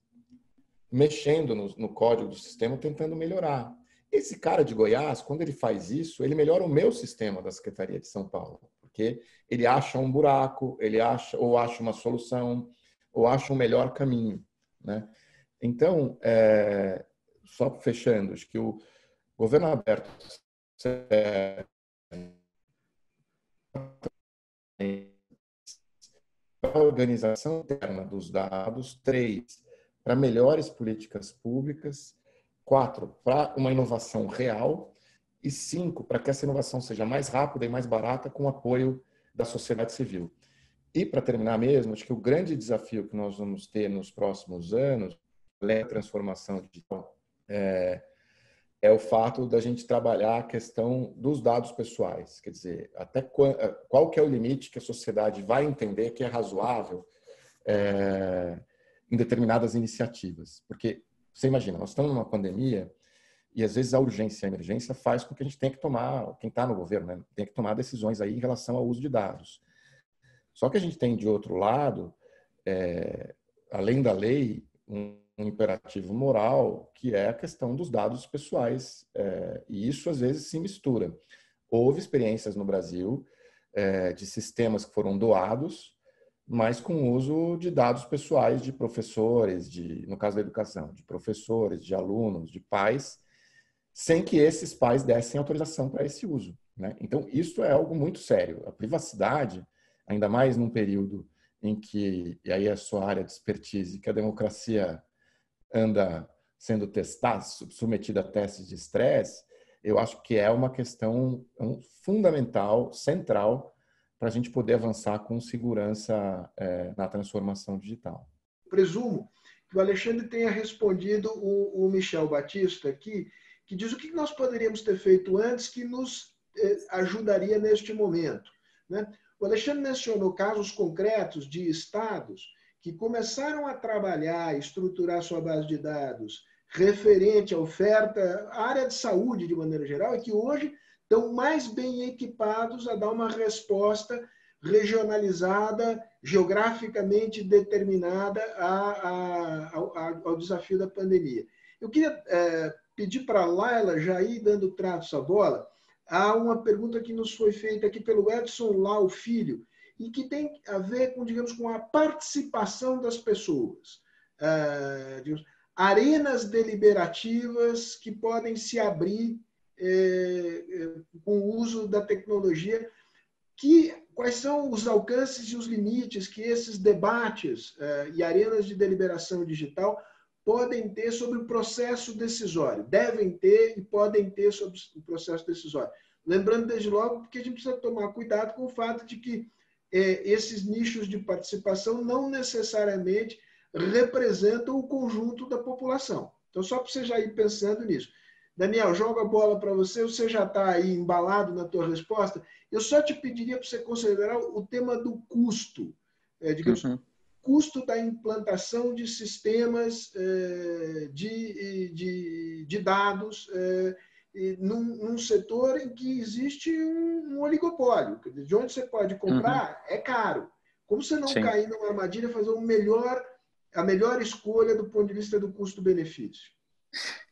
mexendo no, no código do sistema, tentando melhorar. Esse cara de Goiás, quando ele faz isso, ele melhora o meu sistema da Secretaria de São Paulo, porque ele acha um buraco, ele acha ou acha uma solução, ou acha um melhor caminho, né? Então, é, só fechando, acho que o governo aberto é, a organização interna dos dados, três, para melhores políticas públicas, quatro, para uma inovação real e cinco, para que essa inovação seja mais rápida e mais barata com o apoio da sociedade civil. E para terminar mesmo, acho que o grande desafio que nós vamos ter nos próximos anos, além da transformação digital, é, é o fato da gente trabalhar a questão dos dados pessoais, quer dizer, até qual, qual que é o limite que a sociedade vai entender que é razoável é, em determinadas iniciativas, porque você imagina, nós estamos numa pandemia e às vezes a urgência e a emergência faz com que a gente tenha que tomar, quem está no governo, né, tem que tomar decisões aí em relação ao uso de dados. Só que a gente tem de outro lado, é, além da lei, um, um, imperativo moral que é a questão dos dados pessoais é, e isso às vezes se mistura. Houve experiências no Brasil é, de sistemas que foram doados mas com o uso de dados pessoais de professores, de, no caso da educação, de professores, de alunos, de pais, sem que esses pais dessem autorização para esse uso. Né? Então, isso é algo muito sério. A privacidade, ainda mais num período em que, e aí é a sua área de expertise, que a democracia anda sendo testada, submetida a testes de estresse, eu acho que é uma questão fundamental, central, para a gente poder avançar com segurança é, na transformação digital. Presumo que o Alexandre tenha respondido o, o Michel Batista aqui, que diz o que nós poderíamos ter feito antes que nos eh, ajudaria neste momento. Né? O Alexandre mencionou casos concretos de estados que começaram a trabalhar, estruturar sua base de dados referente à oferta, área de saúde de maneira geral, e que hoje estão mais bem equipados a dar uma resposta regionalizada, geograficamente determinada a, a, ao, desafio da pandemia. Eu queria é, pedir para a Laila já ir dando traço à bola. Há uma pergunta que nos foi feita aqui pelo Edson Lau Filho, e que tem a ver com, digamos, com a participação das pessoas. É, digamos, arenas deliberativas que podem se abrir com o uso da tecnologia, que quais são os alcances e os limites que esses debates é, e arenas de deliberação digital podem ter sobre o processo decisório, devem ter e podem ter sobre o processo decisório. Lembrando desde logo que a gente precisa tomar cuidado com o fato de que é, esses nichos de participação não necessariamente representam o conjunto da população. Então, só para você já ir pensando nisso. Daniel, joga a bola para você, você já está aí embalado na tua resposta. Eu só te pediria para você considerar o tema do custo, é, digamos, uhum. custo da implantação de sistemas é, de, de, de, dados é, num, num, setor em que existe um, um oligopólio. De onde você pode comprar uhum. é caro. Como você não Sim. cair numa armadilha, fazer o melhor, a melhor escolha do ponto de vista do custo-benefício?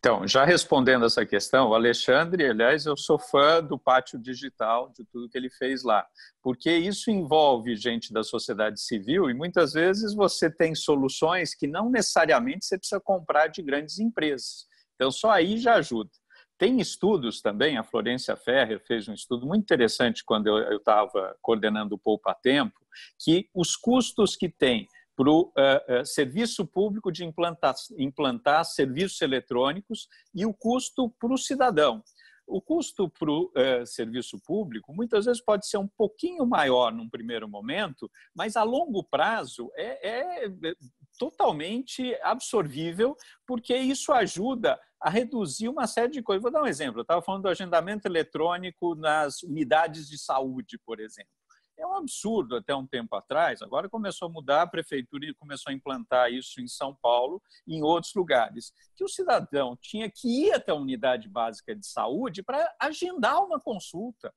Então, já respondendo essa questão, o Alexandre, aliás, eu sou fã do Pátio Digital, de tudo que ele fez lá, porque isso envolve gente da sociedade civil e muitas vezes você tem soluções que não necessariamente você precisa comprar de grandes empresas. Então, só aí já ajuda. Tem estudos também, a Florência Ferrer fez um estudo muito interessante quando eu estava coordenando o Poupa Tempo, que os custos que tem para o uh, uh, serviço público de implantar, implantar serviços eletrônicos e o custo para o cidadão. O custo para o uh, serviço público muitas vezes pode ser um pouquinho maior num primeiro momento, mas a longo prazo é, é totalmente absorvível, porque isso ajuda a reduzir uma série de coisas. Vou dar um exemplo. Eu estava falando do agendamento eletrônico nas unidades de saúde, por exemplo. É um absurdo até um tempo atrás. Agora começou a mudar, a prefeitura começou a implantar isso em São Paulo e em outros lugares. Que o cidadão tinha que ir até a unidade básica de saúde para agendar uma consulta.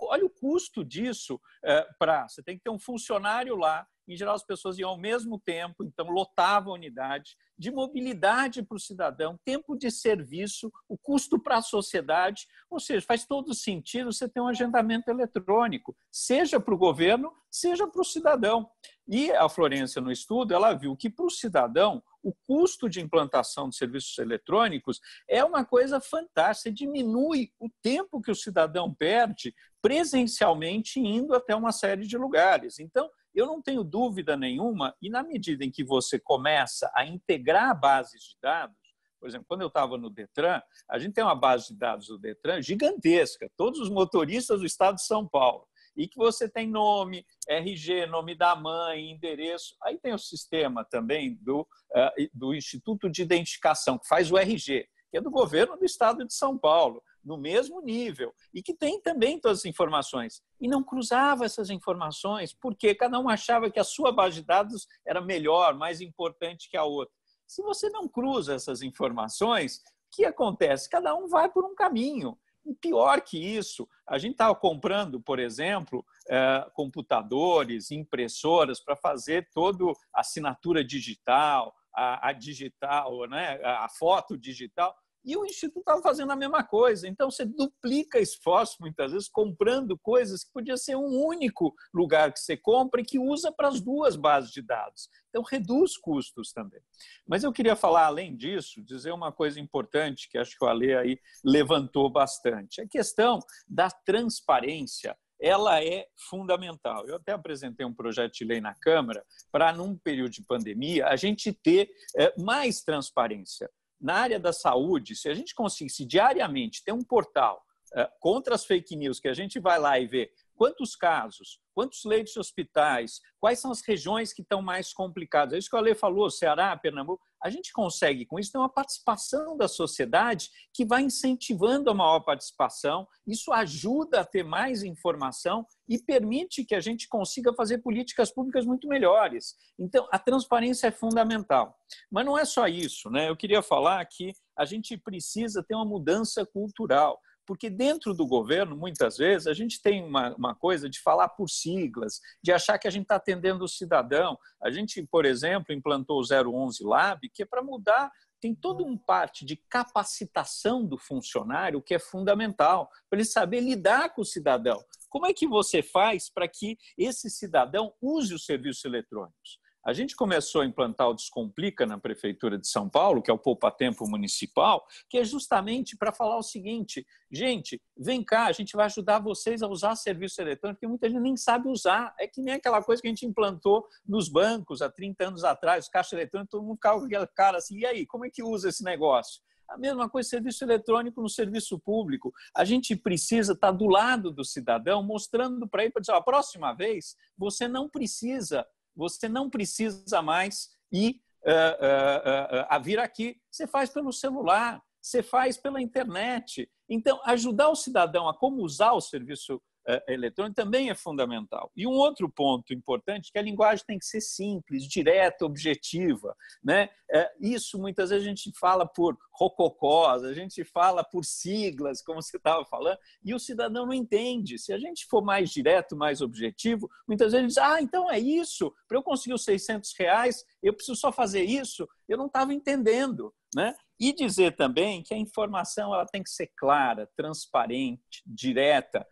olha o custo disso é, para. Você tem que ter um funcionário lá em geral, as pessoas iam ao mesmo tempo, então lotava a unidade, de mobilidade para o cidadão, tempo de serviço, o custo para a sociedade. Ou seja, faz todo sentido você ter um agendamento eletrônico, seja para o governo, seja para o cidadão. E a Florência, no estudo, ela viu que para o cidadão, o custo de implantação de serviços eletrônicos é uma coisa fantástica, diminui o tempo que o cidadão perde presencialmente indo até uma série de lugares. Então, eu não tenho dúvida nenhuma, e na medida em que você começa a integrar bases de dados, por exemplo, quando eu estava no Detran, a gente tem uma base de dados do Detran gigantesca, todos os motoristas do estado de São Paulo, e que você tem nome, RG, nome da mãe, endereço. Aí tem o sistema também do, uh, do Instituto de Identificação, que faz o RG, que é do governo do estado de São Paulo no mesmo nível e que tem também todas as informações. E não cruzava essas informações porque cada um achava que a sua base de dados era melhor, mais importante que a outra. Se você não cruza essas informações, o que acontece? Cada um vai por um caminho. E pior que isso, a gente estava comprando, por exemplo, eh, computadores, impressoras para fazer toda a assinatura digital, a, digital, né, a foto digital. E o Instituto estava fazendo a mesma coisa. Então, você duplica esforço, muitas vezes, comprando coisas que podia ser um único lugar que você compra e que usa para as duas bases de dados. Então, reduz custos também. Mas eu queria falar, além disso, dizer uma coisa importante que acho que o Ale aí levantou bastante. A questão da transparência ela é fundamental. Eu até apresentei um projeto de lei na Câmara para, num período de pandemia, a gente ter eh, mais transparência na área da saúde, se a gente conseguisse diariamente ter um portal uh, contra as fake news, que a gente vai lá e vê quantos casos, quantos leitos de hospitais, quais são as regiões que estão mais complicadas. É isso que o Ale falou, Ceará, Pernambuco. A gente consegue, com isso, ter uma participação da sociedade que vai incentivando a maior participação. Isso ajuda a ter mais informação e permite que a gente consiga fazer políticas públicas muito melhores. Então, a transparência é fundamental. Mas não é só isso. Né? Eu queria falar que a gente precisa ter uma mudança cultural. Porque dentro do governo, muitas vezes, a gente tem uma, uma coisa de falar por siglas, de achar que a gente está atendendo o cidadão. A gente, por exemplo, implantou o 011 Lab, que é para mudar tem toda uma parte de capacitação do funcionário que é fundamental para ele saber lidar com o cidadão. Como é que você faz para que esse cidadão use os serviços eletrônicos? A gente começou a implantar o Descomplica na Prefeitura de São Paulo, que é o Poupa Tempo Municipal, que é justamente para falar o seguinte: gente, vem cá, a gente vai ajudar vocês a usar serviço eletrônico, porque muita gente nem sabe usar. É que nem aquela coisa que a gente implantou nos bancos há 30 anos atrás, os caixas eletrônicos, todo mundo ficava com aquela cara assim: e aí, como é que usa esse negócio? A mesma coisa, serviço eletrônico no serviço público. A gente precisa estar do lado do cidadão, mostrando para ele, para dizer, a próxima vez, você não precisa você não precisa mais ir uh, uh, uh, a vir aqui. Você faz pelo celular, você faz pela internet. Então, ajudar o cidadão a como usar o serviço eletrônico também é fundamental. E um outro ponto importante é que a linguagem tem que ser simples, direta, objetiva. Né? Eh, isso muitas vezes a gente fala por rococós, a gente fala por siglas, como você estava falando, e o cidadão não entende. Se a gente for mais direto, mais objetivo, muitas vezes diz, ah, então é isso, para eu conseguir os 600 reais, eu preciso só fazer isso, eu não estava entendendo. Né? E dizer também que a informação ela tem que ser clara, transparente, direta,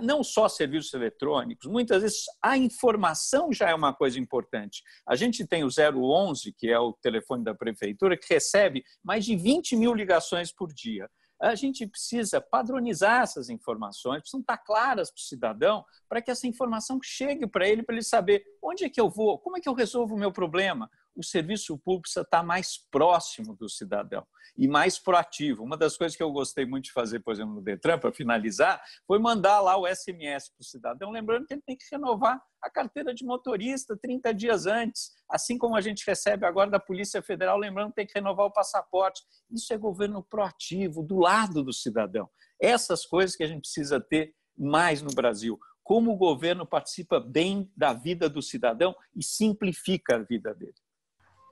não só serviços eletrônicos, muitas vezes a informação já é uma coisa importante. A gente tem o 011, que é o telefone da prefeitura, que recebe mais de 20 mil ligações por dia. A gente precisa padronizar essas informações, precisam estar claras para o cidadão, para que essa informação chegue para ele, para ele saber onde é que eu vou, como é que eu resolvo o meu problema, o serviço público precisa estar mais próximo do cidadão e mais proativo. Uma das coisas que eu gostei muito de fazer, por exemplo, no Detran, para finalizar, foi mandar lá o SMS para o cidadão, lembrando que ele tem que renovar a carteira de motorista 30 dias antes, assim como a gente recebe agora da Polícia Federal, lembrando que tem que renovar o passaporte. Isso é governo proativo, do lado do cidadão. Essas coisas que a gente precisa ter mais no Brasil como o governo participa bem da vida do cidadão e simplifica a vida dele.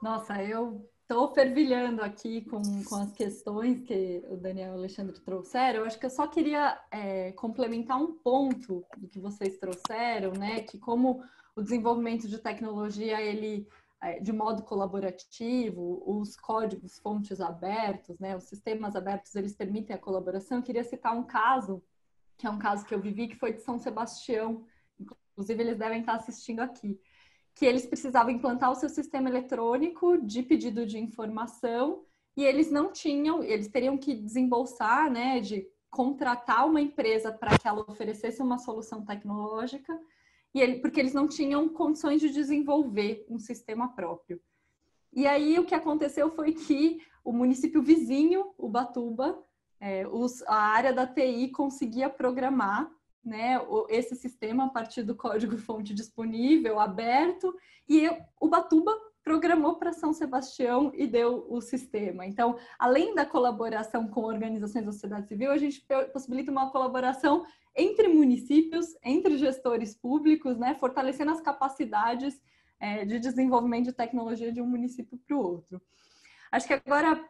Nossa, eu estou fervilhando aqui com, com as questões que o Daniel e o Alexandre trouxeram. Eu acho que eu só queria é, complementar um ponto do que vocês trouxeram, né? Que como o desenvolvimento de tecnologia ele é, de modo colaborativo, os códigos fontes abertos, né, os sistemas abertos, eles permitem a colaboração. Eu queria citar um caso que é um caso que eu vivi, que foi de São Sebastião. Inclusive, eles devem estar assistindo aqui. Que eles precisavam implantar o seu sistema eletrônico de pedido de informação e eles não tinham, eles teriam que desembolsar, né, de contratar uma empresa para que ela oferecesse uma solução tecnológica, e ele, porque eles não tinham condições de desenvolver um sistema próprio. E aí o que aconteceu foi que o município vizinho, Ubatuba, é, os, a área da TI conseguia programar né, esse sistema a partir do código-fonte disponível, aberto, e o Batuba programou para São Sebastião e deu o sistema. Então, além da colaboração com organizações da sociedade civil, a gente possibilita uma colaboração entre municípios, entre gestores públicos, né, fortalecendo as capacidades é, de desenvolvimento de tecnologia de um município para o outro. Acho que agora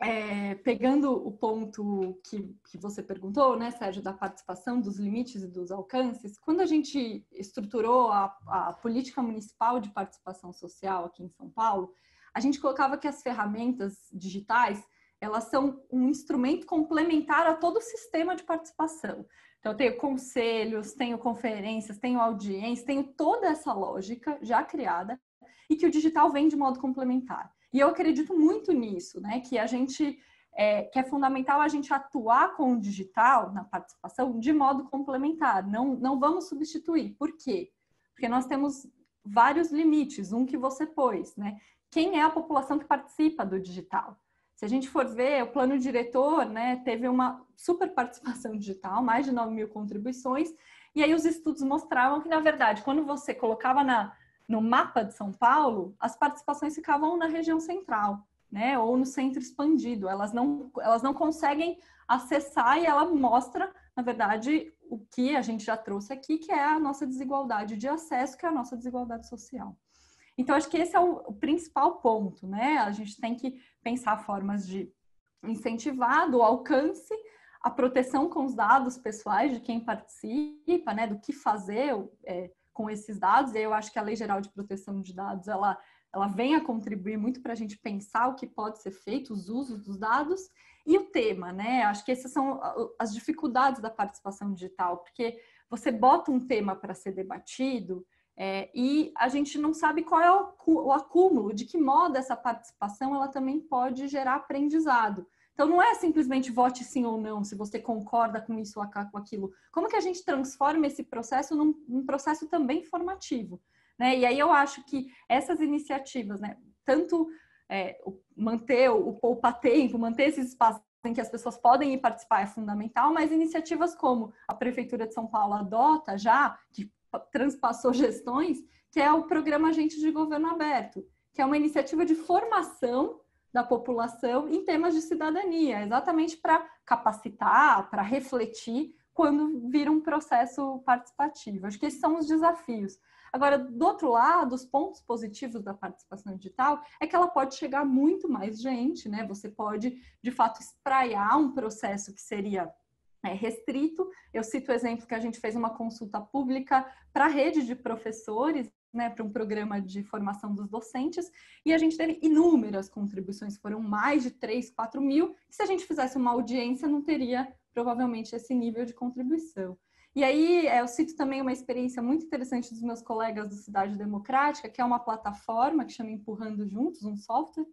é, pegando o ponto que, que você perguntou, né, Sérgio, da participação, dos limites e dos alcances, quando a gente estruturou a, a política municipal de participação social aqui em São Paulo, a gente colocava que as ferramentas digitais elas são um instrumento complementar a todo o sistema de participação. Então, eu tenho conselhos, tenho conferências, tenho audiências, tenho toda essa lógica já criada e que o digital vem de modo complementar. E eu acredito muito nisso, né? Que a gente é, que é fundamental a gente atuar com o digital na participação de modo complementar. Não, não vamos substituir. Por quê? Porque nós temos vários limites. Um que você pôs, né? Quem é a população que participa do digital? Se a gente for ver, o plano diretor né, teve uma super participação digital, mais de 9 mil contribuições, e aí os estudos mostravam que, na verdade, quando você colocava na, no mapa de São Paulo, as participações ficavam na região central, né? Ou no centro expandido. Elas não, elas não conseguem acessar e ela mostra, na verdade, o que a gente já trouxe aqui, que é a nossa desigualdade de acesso, que é a nossa desigualdade social. Então, acho que esse é o, principal ponto, né? A gente tem que pensar formas de incentivar do alcance a proteção com os dados pessoais de quem participa, né? Do que fazer, é, com esses dados, e eu acho que a Lei Geral de Proteção de Dados, ela, ela vem a contribuir muito para a gente pensar o que pode ser feito, os usos dos dados, e o tema, né? Acho que essas são as dificuldades da participação digital, porque você bota um tema para ser debatido é, e a gente não sabe qual é o, o acúmulo, de que modo essa participação ela também pode gerar aprendizado. Então, não é simplesmente vote sim ou não, se você concorda com isso ou com aquilo. Como que a gente transforma esse processo num, num processo também formativo? Né? E aí eu acho que essas iniciativas, né, tanto é, manter o, o poupa-tempo, manter esses espaços em que as pessoas podem ir participar é fundamental, mas iniciativas como a Prefeitura de São Paulo adota já, que transpassou gestões, que é o Programa Agentes de Governo Aberto, que é uma iniciativa de formação da população em temas de cidadania, exatamente para capacitar, para refletir quando vira um processo participativo. Acho que esses são os desafios. Agora, do outro lado, os pontos positivos da participação digital é que ela pode chegar muito mais gente, né? Você pode, de fato, espraiar um processo que seria é, restrito. Eu cito o exemplo que a gente fez uma consulta pública para a rede de professores né, para um programa de formação dos docentes, e a gente teve inúmeras contribuições, foram mais de 3, 4 mil, se a gente fizesse uma audiência, não teria provavelmente esse nível de contribuição. E aí eu cito também uma experiência muito interessante dos meus colegas do Cidade Democrática, que é uma plataforma que chama Empurrando Juntos, um software,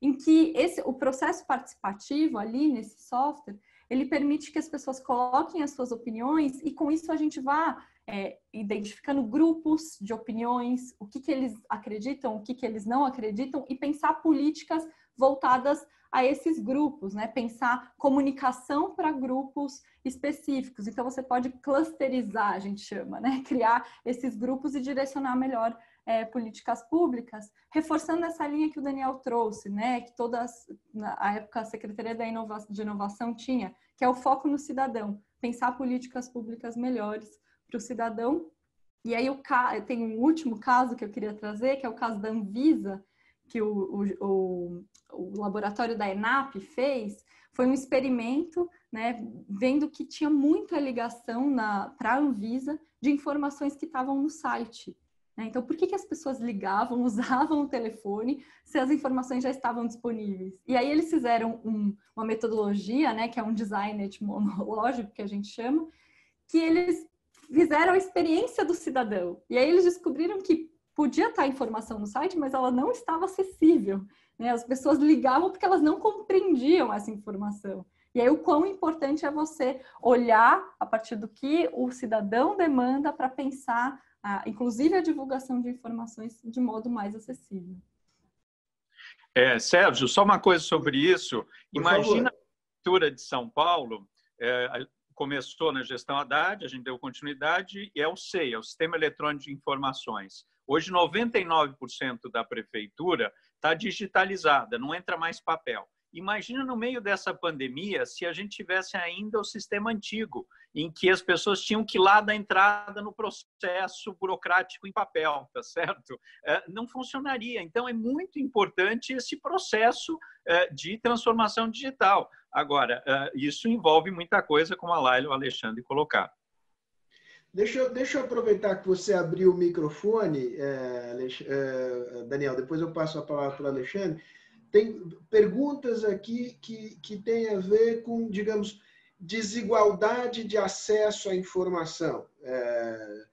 em que esse, o processo participativo ali nesse software, ele permite que as pessoas coloquem as suas opiniões e com isso a gente vá é, identificando grupos de opiniões, o que, que eles acreditam, o que, que eles não acreditam, e pensar políticas voltadas a esses grupos, né? Pensar comunicação para grupos específicos. Então você pode clusterizar, a gente chama, né? Criar esses grupos e direcionar melhor é, políticas públicas, reforçando essa linha que o Daniel trouxe, né? Que todas na época a Secretaria da Inova de Inovação tinha, que é o foco no cidadão, pensar políticas públicas melhores para o cidadão. E aí o tem um último caso que eu queria trazer, que é o caso da Anvisa, que o, o, o, o laboratório da ENAP fez, foi um experimento, né, vendo que tinha muita ligação para a Anvisa de informações que estavam no site. Né? Então, por que, que as pessoas ligavam, usavam o telefone, se as informações já estavam disponíveis? E aí eles fizeram um, uma metodologia, né, que é um design etimológico, que a gente chama, que eles fizeram a experiência do cidadão. E aí eles descobriram que podia estar a informação no site, mas ela não estava acessível. Né? As pessoas ligavam porque elas não compreendiam essa informação. E aí o quão importante é você olhar a partir do que o cidadão demanda para pensar, a, inclusive a divulgação de informações de modo mais acessível. É, Sérgio, só uma coisa sobre isso. Por Imagina favor. a prefeitura de São Paulo, é, começou na gestão Haddad, a gente deu continuidade, e é o SEI, é o Sistema Eletrônico de Informações. Hoje, 99% da prefeitura está digitalizada, não entra mais papel. Imagina no meio dessa pandemia se a gente tivesse ainda o sistema antigo, em que as pessoas tinham que ir lá dar entrada no processo burocrático em papel, tá certo? É, não funcionaria. Então, é muito importante esse processo é, de transformação digital. Agora, é, isso envolve muita coisa, como a Laila e o Alexandre colocaram. Deixa deixa eu aproveitar que você abriu o microfone, é, é, Daniel, depois eu passo a palavra para o Alexandre. Tem perguntas aqui que, que têm a ver com, digamos, desigualdade de acesso à informação. É,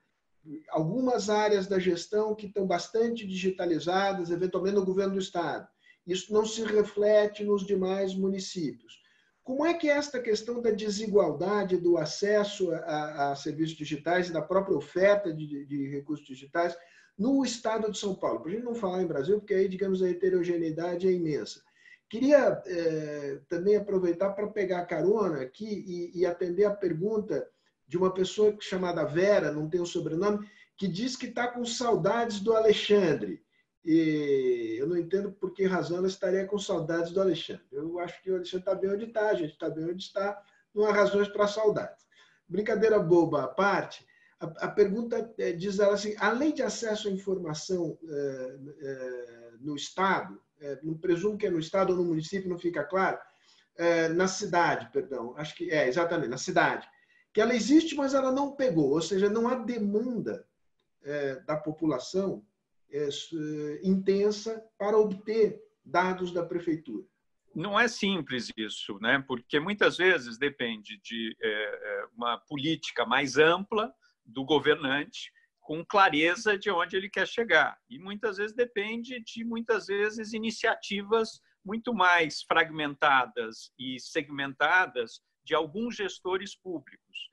algumas áreas da gestão que estão bastante digitalizadas, eventualmente no governo do Estado. Isso não se reflete nos demais municípios. Como é que é esta questão da desigualdade do acesso a, a serviços digitais e da própria oferta de, de, recursos digitais no estado de São Paulo? Para a gente não falar em Brasil, porque aí, digamos, a heterogeneidade é imensa. Queria é, também aproveitar para pegar a carona aqui e, e, atender a pergunta de uma pessoa chamada Vera, não tem o sobrenome, que diz que está com saudades do Alexandre. E eu não entendo por que razão ela estaria com saudades do Alexandre. Eu acho que o Alexandre está bem onde está, gente está bem onde está, não há razões para saudades. Brincadeira boba à parte, a, a pergunta é, diz ela assim: além de acesso à informação é, é, no Estado, é, não presumo que é no Estado ou no município, não fica claro, na cidade, perdão, acho que é exatamente, na cidade, que ela existe, mas ela não pegou, ou seja, não há demanda da população é, intensa para obter dados da prefeitura. Não é simples isso, né? porque muitas vezes depende de é, uma política mais ampla do governante, com clareza de onde ele quer chegar. E muitas vezes depende de, muitas vezes, iniciativas muito mais fragmentadas e segmentadas de alguns gestores públicos.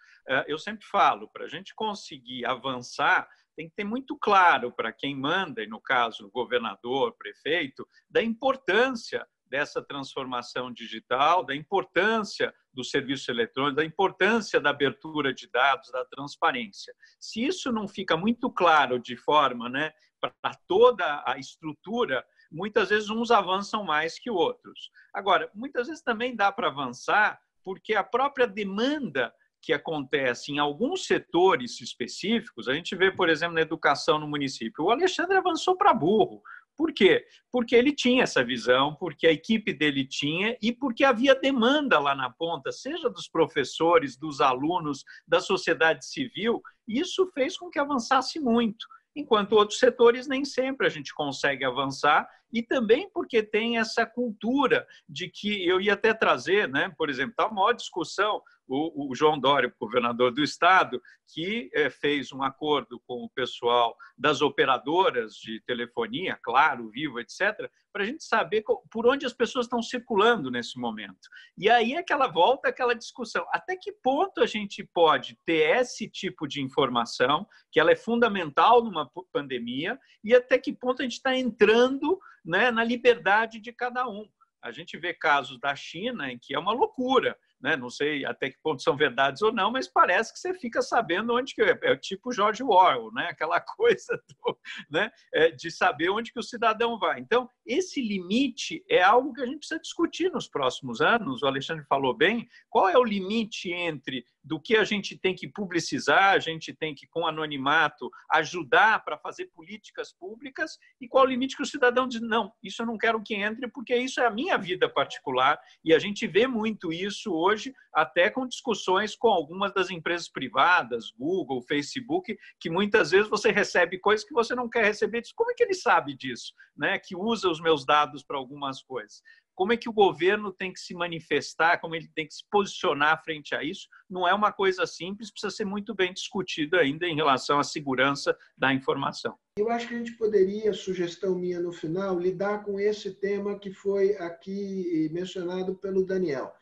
Eu sempre falo, para a gente conseguir avançar, tem que ter muito claro para quem manda, e no caso o governador, prefeito, da importância dessa transformação digital, da importância do serviço eletrônico, da importância da abertura de dados, da transparência. Se isso não fica muito claro de forma, né, para toda a estrutura, muitas vezes uns avançam mais que outros. Agora, muitas vezes também dá para avançar porque a própria demanda que acontece em alguns setores específicos, a gente vê, por exemplo, na educação no município, o Alexandre avançou para burro. Por quê? Porque ele tinha essa visão, porque a equipe dele tinha e porque havia demanda lá na ponta, seja dos professores, dos alunos, da sociedade civil. Isso fez com que avançasse muito enquanto outros setores nem sempre a gente consegue avançar e também porque tem essa cultura de que eu ia até trazer, né? por exemplo, está uma maior discussão o, o João Dória, governador do estado, que é, fez um acordo com o pessoal das operadoras de telefonia, Claro, Vivo, etc., para a gente saber por onde as pessoas estão circulando nesse momento. E aí é que ela volta aquela discussão. Até que ponto a gente pode ter esse tipo de informação, que ela é fundamental numa pandemia, e até que ponto a gente está entrando né, na liberdade de cada um. A gente vê casos da China em que é uma loucura né? não sei até que ponto são verdades ou não, mas parece que você fica sabendo onde que é, é tipo George Orwell, né? aquela coisa do, né? É, de saber onde que o cidadão vai. Então, esse limite é algo que a gente precisa discutir nos próximos anos. O Alexandre falou bem, qual é o limite entre do que a gente tem que publicizar, a gente tem que, com anonimato, ajudar para fazer políticas públicas, e qual o limite que o cidadão diz, não, isso eu não quero que entre, porque isso é a minha vida particular, e a gente vê muito isso hoje, até com discussões com algumas das empresas privadas, Google, Facebook, que muitas vezes você recebe coisas que você não quer receber, diz, como é que ele sabe disso? Né? Que usa os meus dados para algumas coisas como é que o governo tem que se manifestar, como ele tem que se posicionar frente a isso, não é uma coisa simples, precisa ser muito bem discutido ainda em relação à segurança da informação. Eu acho que a gente poderia, sugestão minha no final, lidar com esse tema que foi aqui mencionado pelo Daniel.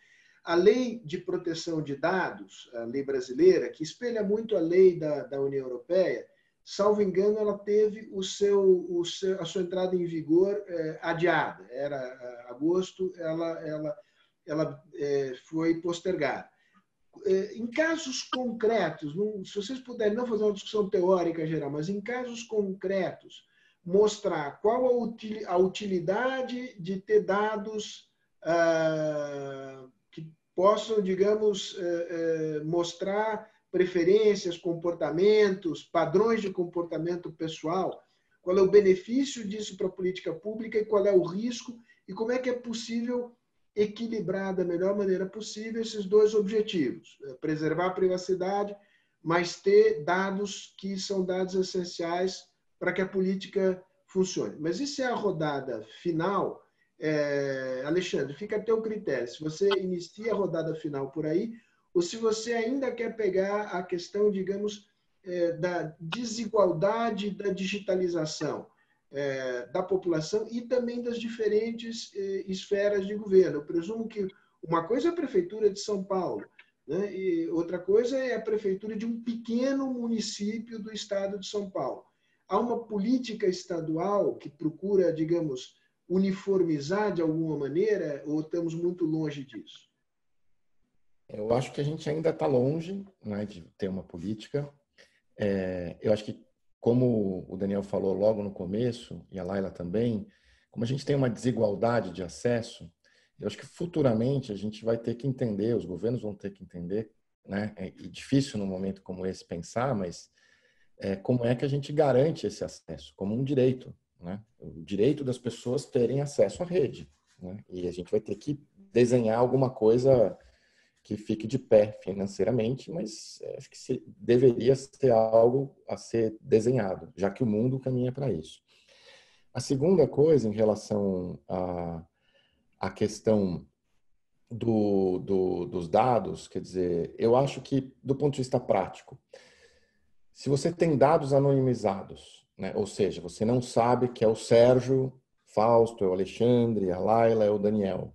A lei de proteção de dados, a lei brasileira, que espelha muito a lei da, da União Europeia, salvo engano, ela teve o seu, o seu, a sua entrada em vigor é, adiada. Era é, agosto, ela, ela, ela é, foi postergada. Em casos concretos, se vocês puderem não fazer uma discussão teórica geral, mas em casos concretos, mostrar qual a utilidade de ter dados ah, que possam, digamos, mostrar preferências, comportamentos, padrões de comportamento pessoal, qual é o benefício disso para a política pública e qual é o risco e como é que é possível equilibrar da melhor maneira possível esses dois objetivos: é, preservar a privacidade, mas ter dados que são dados essenciais para que a política funcione. Mas isso é a rodada final. É, Alexandre, fica a teu critério. Se você inicia a rodada final por aí, ou se você ainda quer pegar a questão, digamos, é, da desigualdade da digitalização é, da população e também das diferentes é, esferas de governo. Eu presumo que uma coisa é a Prefeitura de São Paulo, né? e outra coisa é a Prefeitura de um pequeno município do estado de São Paulo. Há uma política estadual que procura, digamos, uniformizar de alguma maneira, ou estamos muito longe disso? Eu acho que a gente ainda está longe né, de ter uma política. É, eu acho que, como o Daniel falou logo no começo, e a Laila também, como a gente tem uma desigualdade de acesso, eu acho que futuramente a gente vai ter que entender, os governos vão ter que entender, né? É difícil num momento como esse pensar, mas é, como é que a gente garante esse acesso como um direito, né? O direito das pessoas terem acesso à rede, né? E a gente vai ter que desenhar alguma coisa que fique de pé financeiramente, mas é, acho que se, deveria ser algo a ser desenhado, já que o mundo caminha para isso. A segunda coisa em relação à, à questão do, do, dos dados, quer dizer, eu acho que, do ponto de vista prático, se você tem dados anonimizados, né, ou seja, você não sabe que é o Sérgio, Fausto, é o Alexandre, a Laila, é o Daniel,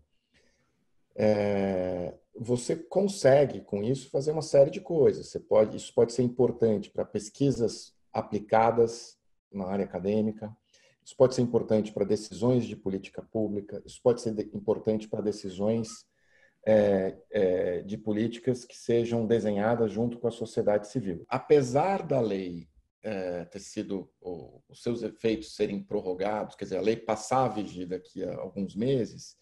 é, você consegue com isso fazer uma série de coisas. Você pode, isso pode ser importante para pesquisas aplicadas na área acadêmica. Isso pode ser importante para decisões de política pública. Isso pode ser importante para decisões é, é, de políticas que sejam desenhadas junto com a sociedade civil. Apesar da lei é, ter sido os seus efeitos serem prorrogados, quer dizer, a lei passar a vigir daqui a alguns meses,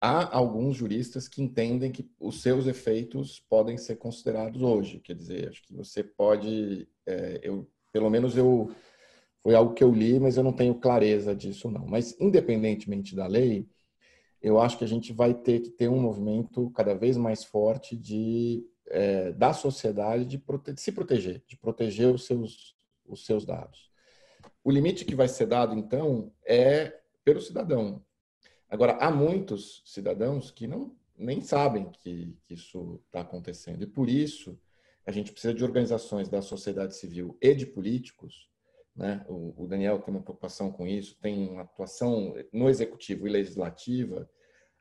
há alguns juristas que entendem que os seus efeitos podem ser considerados hoje. Quer dizer, acho que você pode, é, eu, pelo menos eu foi algo que eu li, mas eu não tenho clareza disso não. Mas independentemente da lei, eu acho que a gente vai ter que ter um movimento cada vez mais forte de é, da sociedade de, prote de se proteger, de proteger os seus os seus dados. O limite que vai ser dado então é pelo cidadão. Agora, há muitos cidadãos que não nem sabem que, que isso está acontecendo. E por isso, a gente precisa de organizações da sociedade civil e de políticos. Né? O, o Daniel tem uma preocupação com isso, tem uma atuação no executivo e legislativa.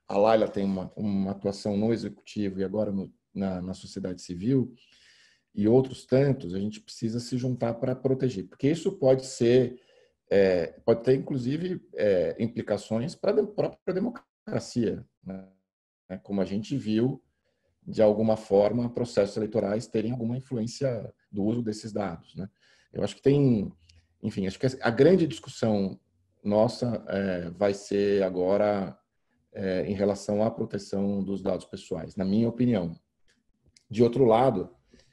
A Laila tem uma, uma atuação no executivo e agora no, na, na sociedade civil. E outros tantos, a gente precisa se juntar para proteger. Porque isso pode ser, é, pode ter inclusive é, implicações para a própria democracia. Né? né? como a gente viu, de alguma forma, processos eleitorais terem alguma influência do uso desses dados. Né? Eu acho que tem, enfim, acho que a grande discussão nossa é, vai ser agora é, em relação à proteção dos dados pessoais, na minha opinião. De outro lado,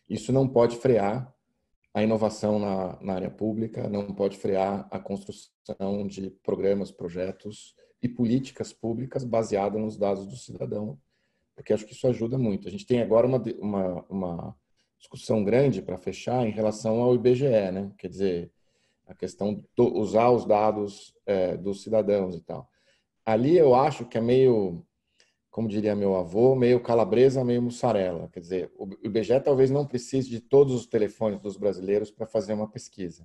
isso não pode frear a inovação na, na área pública, não pode frear a construção de programas, projetos e políticas públicas baseadas nos dados do cidadão, porque acho que isso ajuda muito. A gente tem agora uma, uma, uma discussão grande para fechar em relação ao IBGE, né? Quer dizer, a questão de usar os dados é, dos cidadãos e tal. Ali eu acho que é meio, como diria meu avô, meio calabresa, meio mussarela. Quer dizer, o IBGE talvez não precise de todos os telefones dos brasileiros para fazer uma pesquisa.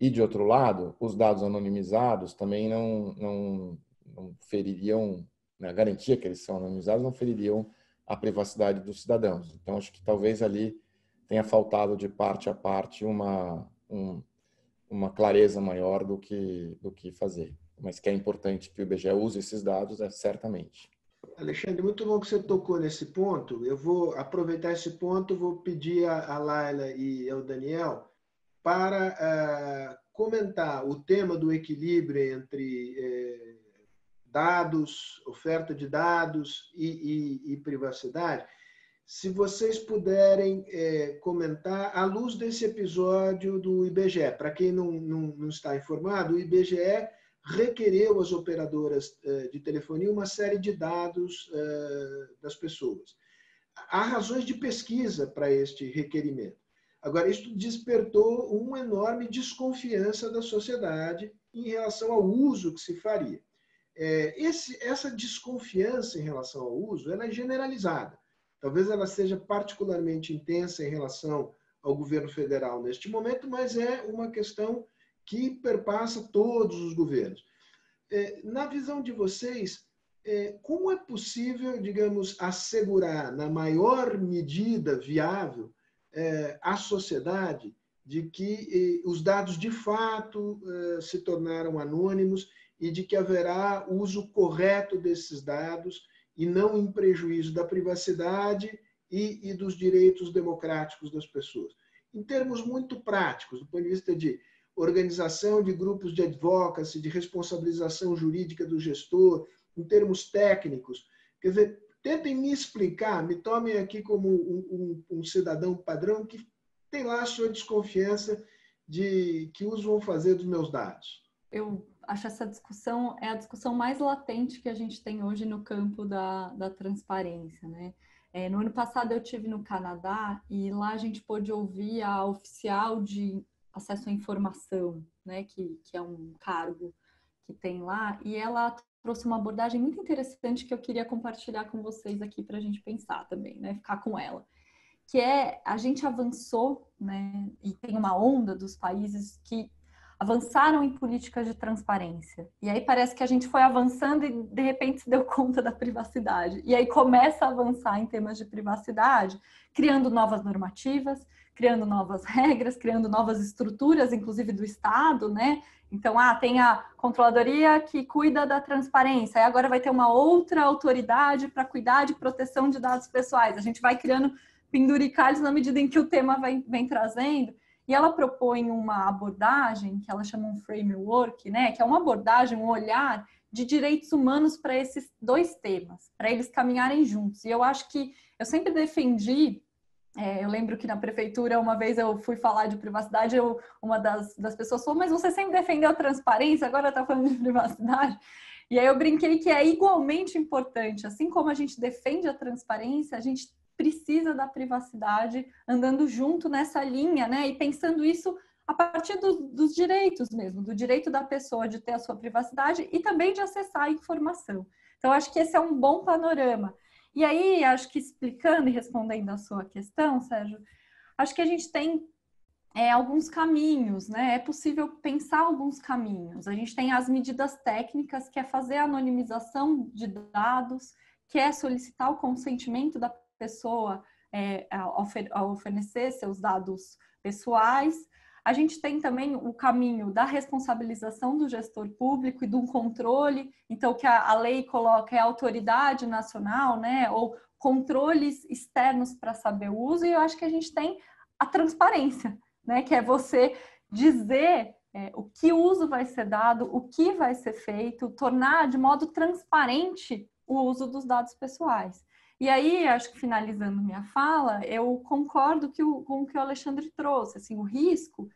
E, de outro lado, os dados anonimizados também não, não, não feririam, né, a garantia que eles são anonimizados não feririam a privacidade dos cidadãos. Então, acho que talvez ali tenha faltado de parte a parte uma, um, uma clareza maior do que, do que fazer. Mas que é importante que o IBGE use esses dados, é certamente. Alexandre, muito bom que você tocou nesse ponto. Eu vou aproveitar esse ponto, vou pedir a Laila e ao Daniel para uh, comentar o tema do equilíbrio entre eh, dados, oferta de dados e, e, e, privacidade. Se vocês puderem eh, comentar à luz desse episódio do IBGE. Para quem não, não, não, está informado, o IBGE requereu às operadoras eh, de telefonia uma série de dados das pessoas. Há razões de pesquisa para este requerimento. Agora, isso despertou uma enorme desconfiança da sociedade em relação ao uso que se faria. É, esse, essa desconfiança em relação ao uso ela é generalizada. Talvez ela seja particularmente intensa em relação ao governo federal neste momento, mas é uma questão que perpassa todos os governos. É, na visão de vocês, é, como é possível, digamos, assegurar na maior medida viável é, sociedade de que os dados de fato é, se tornaram anônimos e de que haverá uso correto desses dados e não em prejuízo da privacidade e, e dos direitos democráticos das pessoas. Em termos muito práticos, do ponto de vista de organização de grupos de advocacy, de responsabilização jurídica do gestor, em termos técnicos, quer dizer, tentem me explicar, me tomem aqui como um, um, um, cidadão padrão que tem lá a sua desconfiança de que uso vão fazer dos meus dados. Eu acho essa discussão é a discussão mais latente que a gente tem hoje no campo da, da transparência, né? É, no ano passado eu tive no Canadá e lá a gente pôde ouvir a oficial de acesso à informação, né, que, que é um cargo que tem lá, e ela trouxe uma abordagem muito interessante que eu queria compartilhar com vocês aqui para a gente pensar também, né? Ficar com ela. Que é, a gente avançou, né? E tem uma onda dos países que avançaram em políticas de transparência. E aí parece que a gente foi avançando e de repente se deu conta da privacidade. E aí começa a avançar em temas de privacidade, criando novas normativas, criando novas regras, criando novas estruturas, inclusive do Estado, né? Então, ah, tem a controladoria que cuida da transparência, e agora vai ter uma outra autoridade para cuidar de proteção de dados pessoais. A gente vai criando penduricalhos na medida em que o tema vem, vem trazendo. E ela propõe uma abordagem que ela chama um framework, né? Que é uma abordagem, um olhar de direitos humanos para esses dois temas, para eles caminharem juntos. E eu acho que eu sempre defendi é, eu lembro que na prefeitura, uma vez eu fui falar de privacidade, eu, uma das, das pessoas falou, mas você sempre defendeu a transparência, agora está falando de privacidade. E aí eu brinquei que é igualmente importante, assim como a gente defende a transparência, a gente precisa da privacidade andando junto nessa linha, né? E pensando isso a partir do, dos direitos mesmo, do direito da pessoa de ter a sua privacidade e também de acessar a informação. Então, acho que esse é um bom panorama. E aí, acho que explicando e respondendo a sua questão, Sérgio, acho que a gente tem é, alguns caminhos, né? É possível pensar alguns caminhos. A gente tem as medidas técnicas, que é fazer a anonimização de dados, que é solicitar o consentimento da pessoa é, ao, oferecer seus dados pessoais. A gente tem também o caminho da responsabilização do gestor público e do controle, então, que a, a lei coloca é autoridade nacional, né, ou controles externos para saber o uso, e eu acho que a gente tem a transparência, né, que é você dizer é, o que uso vai ser dado, o que vai ser feito, tornar de modo transparente o uso dos dados pessoais. E aí, acho que finalizando minha fala, eu concordo que o, com o que o Alexandre trouxe, assim, o risco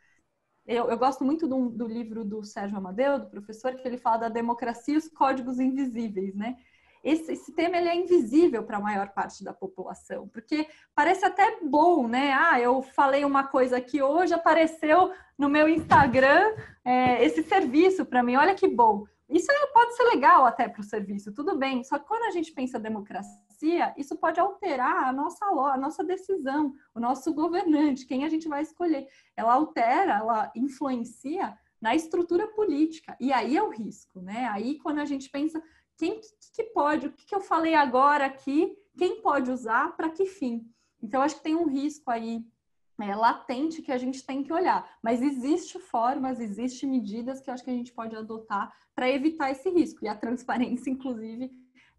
eu, eu gosto muito do, do, livro do Sérgio Amadeu, do professor, que ele fala da democracia e os códigos invisíveis, né? Esse, esse tema ele é invisível para a maior parte da população, porque parece até bom, né? Ah, eu falei uma coisa aqui hoje, apareceu no meu Instagram é, esse serviço para mim, olha que bom. Isso pode ser legal até para o serviço, tudo bem. Só que quando a gente pensa democracia, isso pode alterar a nossa a nossa decisão, o nosso governante, quem a gente vai escolher. Ela altera, ela influencia na estrutura política. E aí é o risco, né? Aí quando a gente pensa quem que, que pode, o que, que eu falei agora aqui, quem pode usar, para que fim? Então acho que tem um risco aí é, latente que a gente tem que olhar. Mas existe formas, existe medidas que acho que a gente pode adotar para evitar esse risco. E a transparência, inclusive,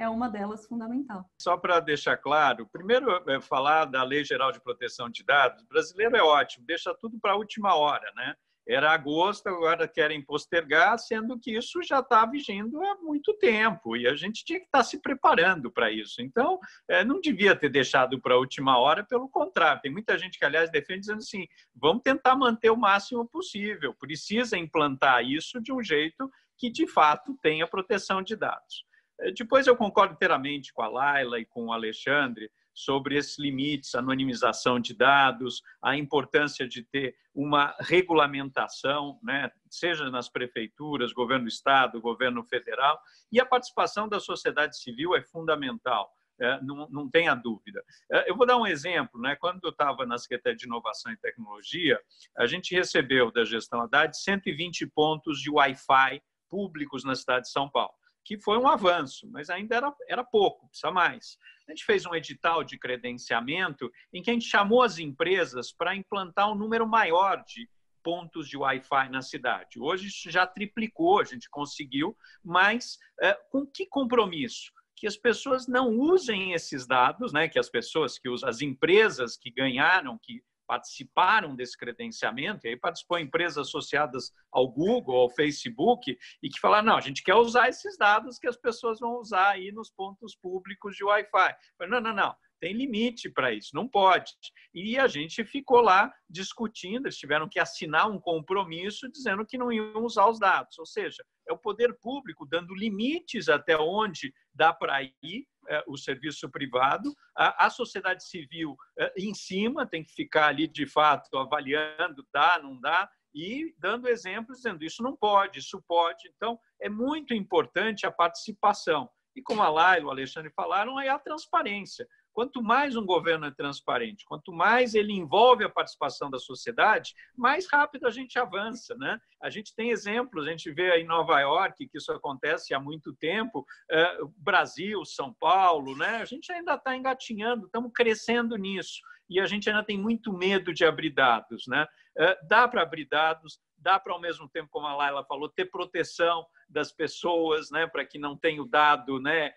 é uma delas fundamental. Só para deixar claro, primeiro é falar da Lei Geral de Proteção de Dados. O brasileiro é ótimo, deixa tudo para a última hora, né? Era agosto, agora querem postergar, sendo que isso já está vigindo há muito tempo e a gente tinha que estar tá se preparando para isso. Então, é, não devia ter deixado para a última hora, pelo contrário. Tem muita gente que, aliás, defende dizendo assim: vamos tentar manter o máximo possível, precisa implantar isso de um jeito que, de fato, tenha proteção de dados. É, depois, eu concordo inteiramente com a Laila e com o Alexandre sobre esses limites, anonimização de dados, a importância de ter uma regulamentação, né, seja nas prefeituras, governo do estado, governo federal, e a participação da sociedade civil é fundamental. É, não, não tenha dúvida. É, eu vou dar um exemplo. Né? Quando eu estava na Secretaria de Inovação e Tecnologia, a gente recebeu da gestão Haddad 120 pontos de Wi-Fi públicos na cidade de São Paulo que foi um avanço, mas ainda era, era pouco, precisa mais. A gente fez um edital de credenciamento em que a gente chamou as empresas para implantar um número maior de pontos de Wi-Fi na cidade. Hoje isso já triplicou, a gente conseguiu, mas é, com que compromisso? Que as pessoas não usem esses dados, né? que as pessoas que usam, as empresas que ganharam, que participaram desse credenciamento, e aí participou empresas associadas ao Google, ao Facebook, e que falaram, não, a gente quer usar esses dados que as pessoas vão usar aí nos pontos públicos de Wi-Fi. Não, não, não, tem limite para isso, não pode. E a gente ficou lá discutindo, eles tiveram que assinar um compromisso dizendo que não iam usar os dados. Ou seja, é o poder público dando limites até onde dá para ir o serviço privado, a, a sociedade civil é, em cima tem que ficar ali de fato avaliando, dá, não dá, e dando exemplos, dizendo isso não pode, isso pode. Então, é muito importante a participação. E como a Laila e o Alexandre falaram, é a transparência. Quanto mais um governo é transparente, quanto mais ele envolve a participação da sociedade, mais rápido a gente avança. Né? A gente tem exemplos, a gente vê em Nova York que isso acontece há muito tempo, é, Brasil, São Paulo, né? a gente ainda está engatinhando, estamos crescendo nisso e a gente ainda tem muito medo de abrir dados. Né? É, dá para abrir dados, dá para, ao mesmo tempo, como a Laila falou, ter proteção das pessoas, né, para que não tenha o dado né,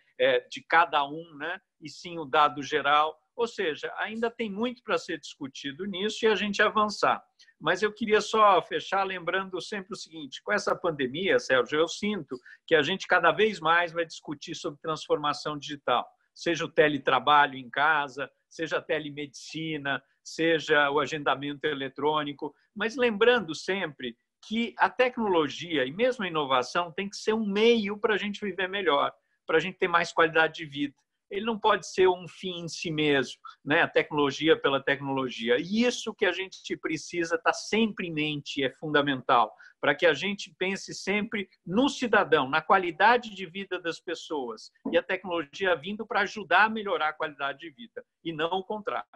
de cada um, né, e sim o dado geral. Ou seja, ainda tem muito para ser discutido nisso e a gente avançar. Mas eu queria só fechar lembrando sempre o seguinte: com essa pandemia, Sérgio, eu sinto que a gente cada vez mais vai discutir sobre transformação digital, seja o teletrabalho em casa, seja a telemedicina, seja o agendamento eletrônico, mas lembrando sempre que a tecnologia e mesmo a inovação tem que ser um meio para a gente viver melhor, para a gente ter mais qualidade de vida. ele não pode ser um fim em si mesmo, né? A tecnologia pela tecnologia. E isso que a gente precisa estar tá sempre em mente é fundamental, para que a gente pense sempre no cidadão, na qualidade de vida das pessoas, e a tecnologia vindo para ajudar a melhorar a qualidade de vida, e não o contrário.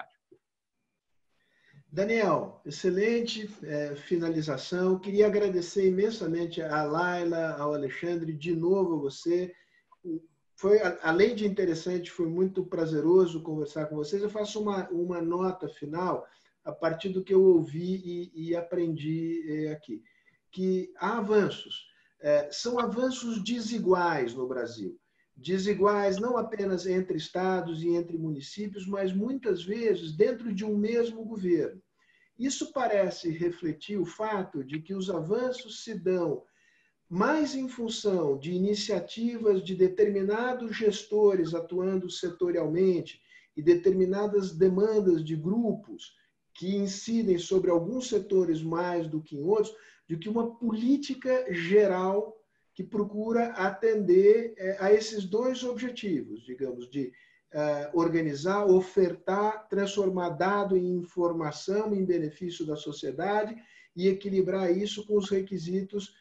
Daniel, excelente é, finalização. Queria agradecer imensamente a Laila, ao Alexandre, de novo a você. Foi, além de interessante, foi muito prazeroso conversar com vocês. Eu faço uma, uma nota final a partir do que eu ouvi e, e aprendi é, aqui. Que há avanços. É, são avanços desiguais no Brasil. Desiguais não apenas entre estados e entre municípios, mas muitas vezes dentro de um mesmo governo. Isso parece refletir o fato de que os avanços se dão mais em função de iniciativas de determinados gestores atuando setorialmente e determinadas demandas de grupos que incidem sobre alguns setores mais do que em outros, do que uma política geral que procura atender é, a esses dois objetivos, digamos, de é, organizar, ofertar, transformar dado em informação em benefício da sociedade e equilibrar isso com os requisitos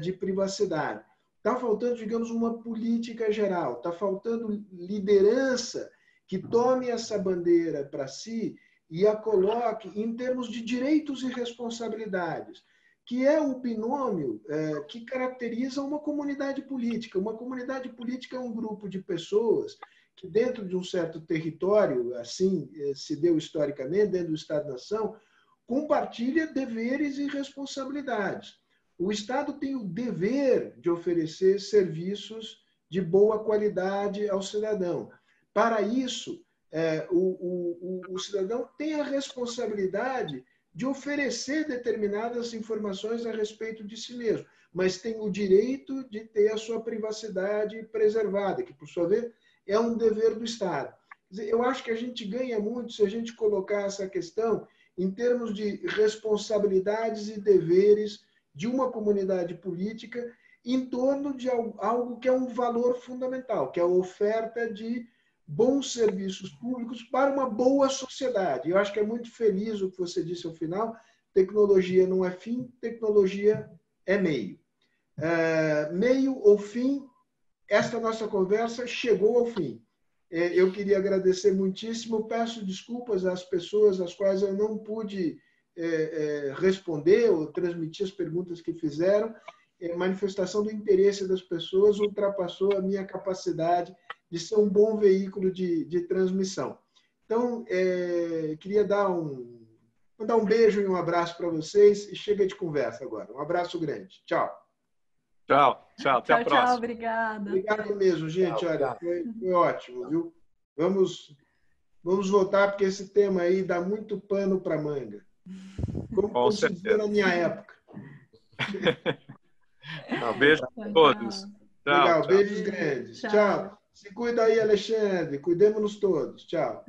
de privacidade. Está faltando, digamos, uma política geral, está faltando liderança que tome essa bandeira para si e a coloque em termos de direitos e responsabilidades que é o binômio é, que caracteriza uma comunidade política. Uma comunidade política é um grupo de pessoas que, dentro de um certo território, assim é, se deu historicamente, dentro do Estado-nação, compartilha deveres e responsabilidades. O Estado tem o dever de oferecer serviços de boa qualidade ao cidadão. Para isso, é, o, o, o cidadão tem a responsabilidade de oferecer determinadas informações a respeito de si mesmo, mas tem o direito de ter a sua privacidade preservada, que, por sua vez, é um dever do Estado. Eu acho que a gente ganha muito se a gente colocar essa questão em termos de responsabilidades e deveres de uma comunidade política em torno de algo que é um valor fundamental, que é a oferta de bons serviços públicos para uma boa sociedade. Eu acho que é muito feliz o que você disse ao final. Tecnologia não é fim, tecnologia é meio. É, meio ou fim, esta nossa conversa chegou ao fim. É, eu queria agradecer muitíssimo. Peço desculpas às pessoas às quais eu não pude é, é responder ou transmitir as perguntas que fizeram. É, manifestação do interesse das pessoas ultrapassou a minha capacidade de ser um bom veículo de, de transmissão. Então, é, queria dar um, mandar um beijo e um abraço para vocês e chega de conversa agora. Um abraço grande. Tchau. Tchau, tchau. Até tchau, a próxima. Tchau, obrigada. Obrigado mesmo, gente. Tchau, Olha, foi, foi ótimo, viu? Vamos, vamos voltar, porque esse tema aí dá muito pano para manga. Como Com certeza. na minha época. Um beijo a todos. Tchau, Legal, tchau. beijos grandes. tchau. tchau. Se cuida aí, Alexandre. Cuidemos-nos todos. Tchau.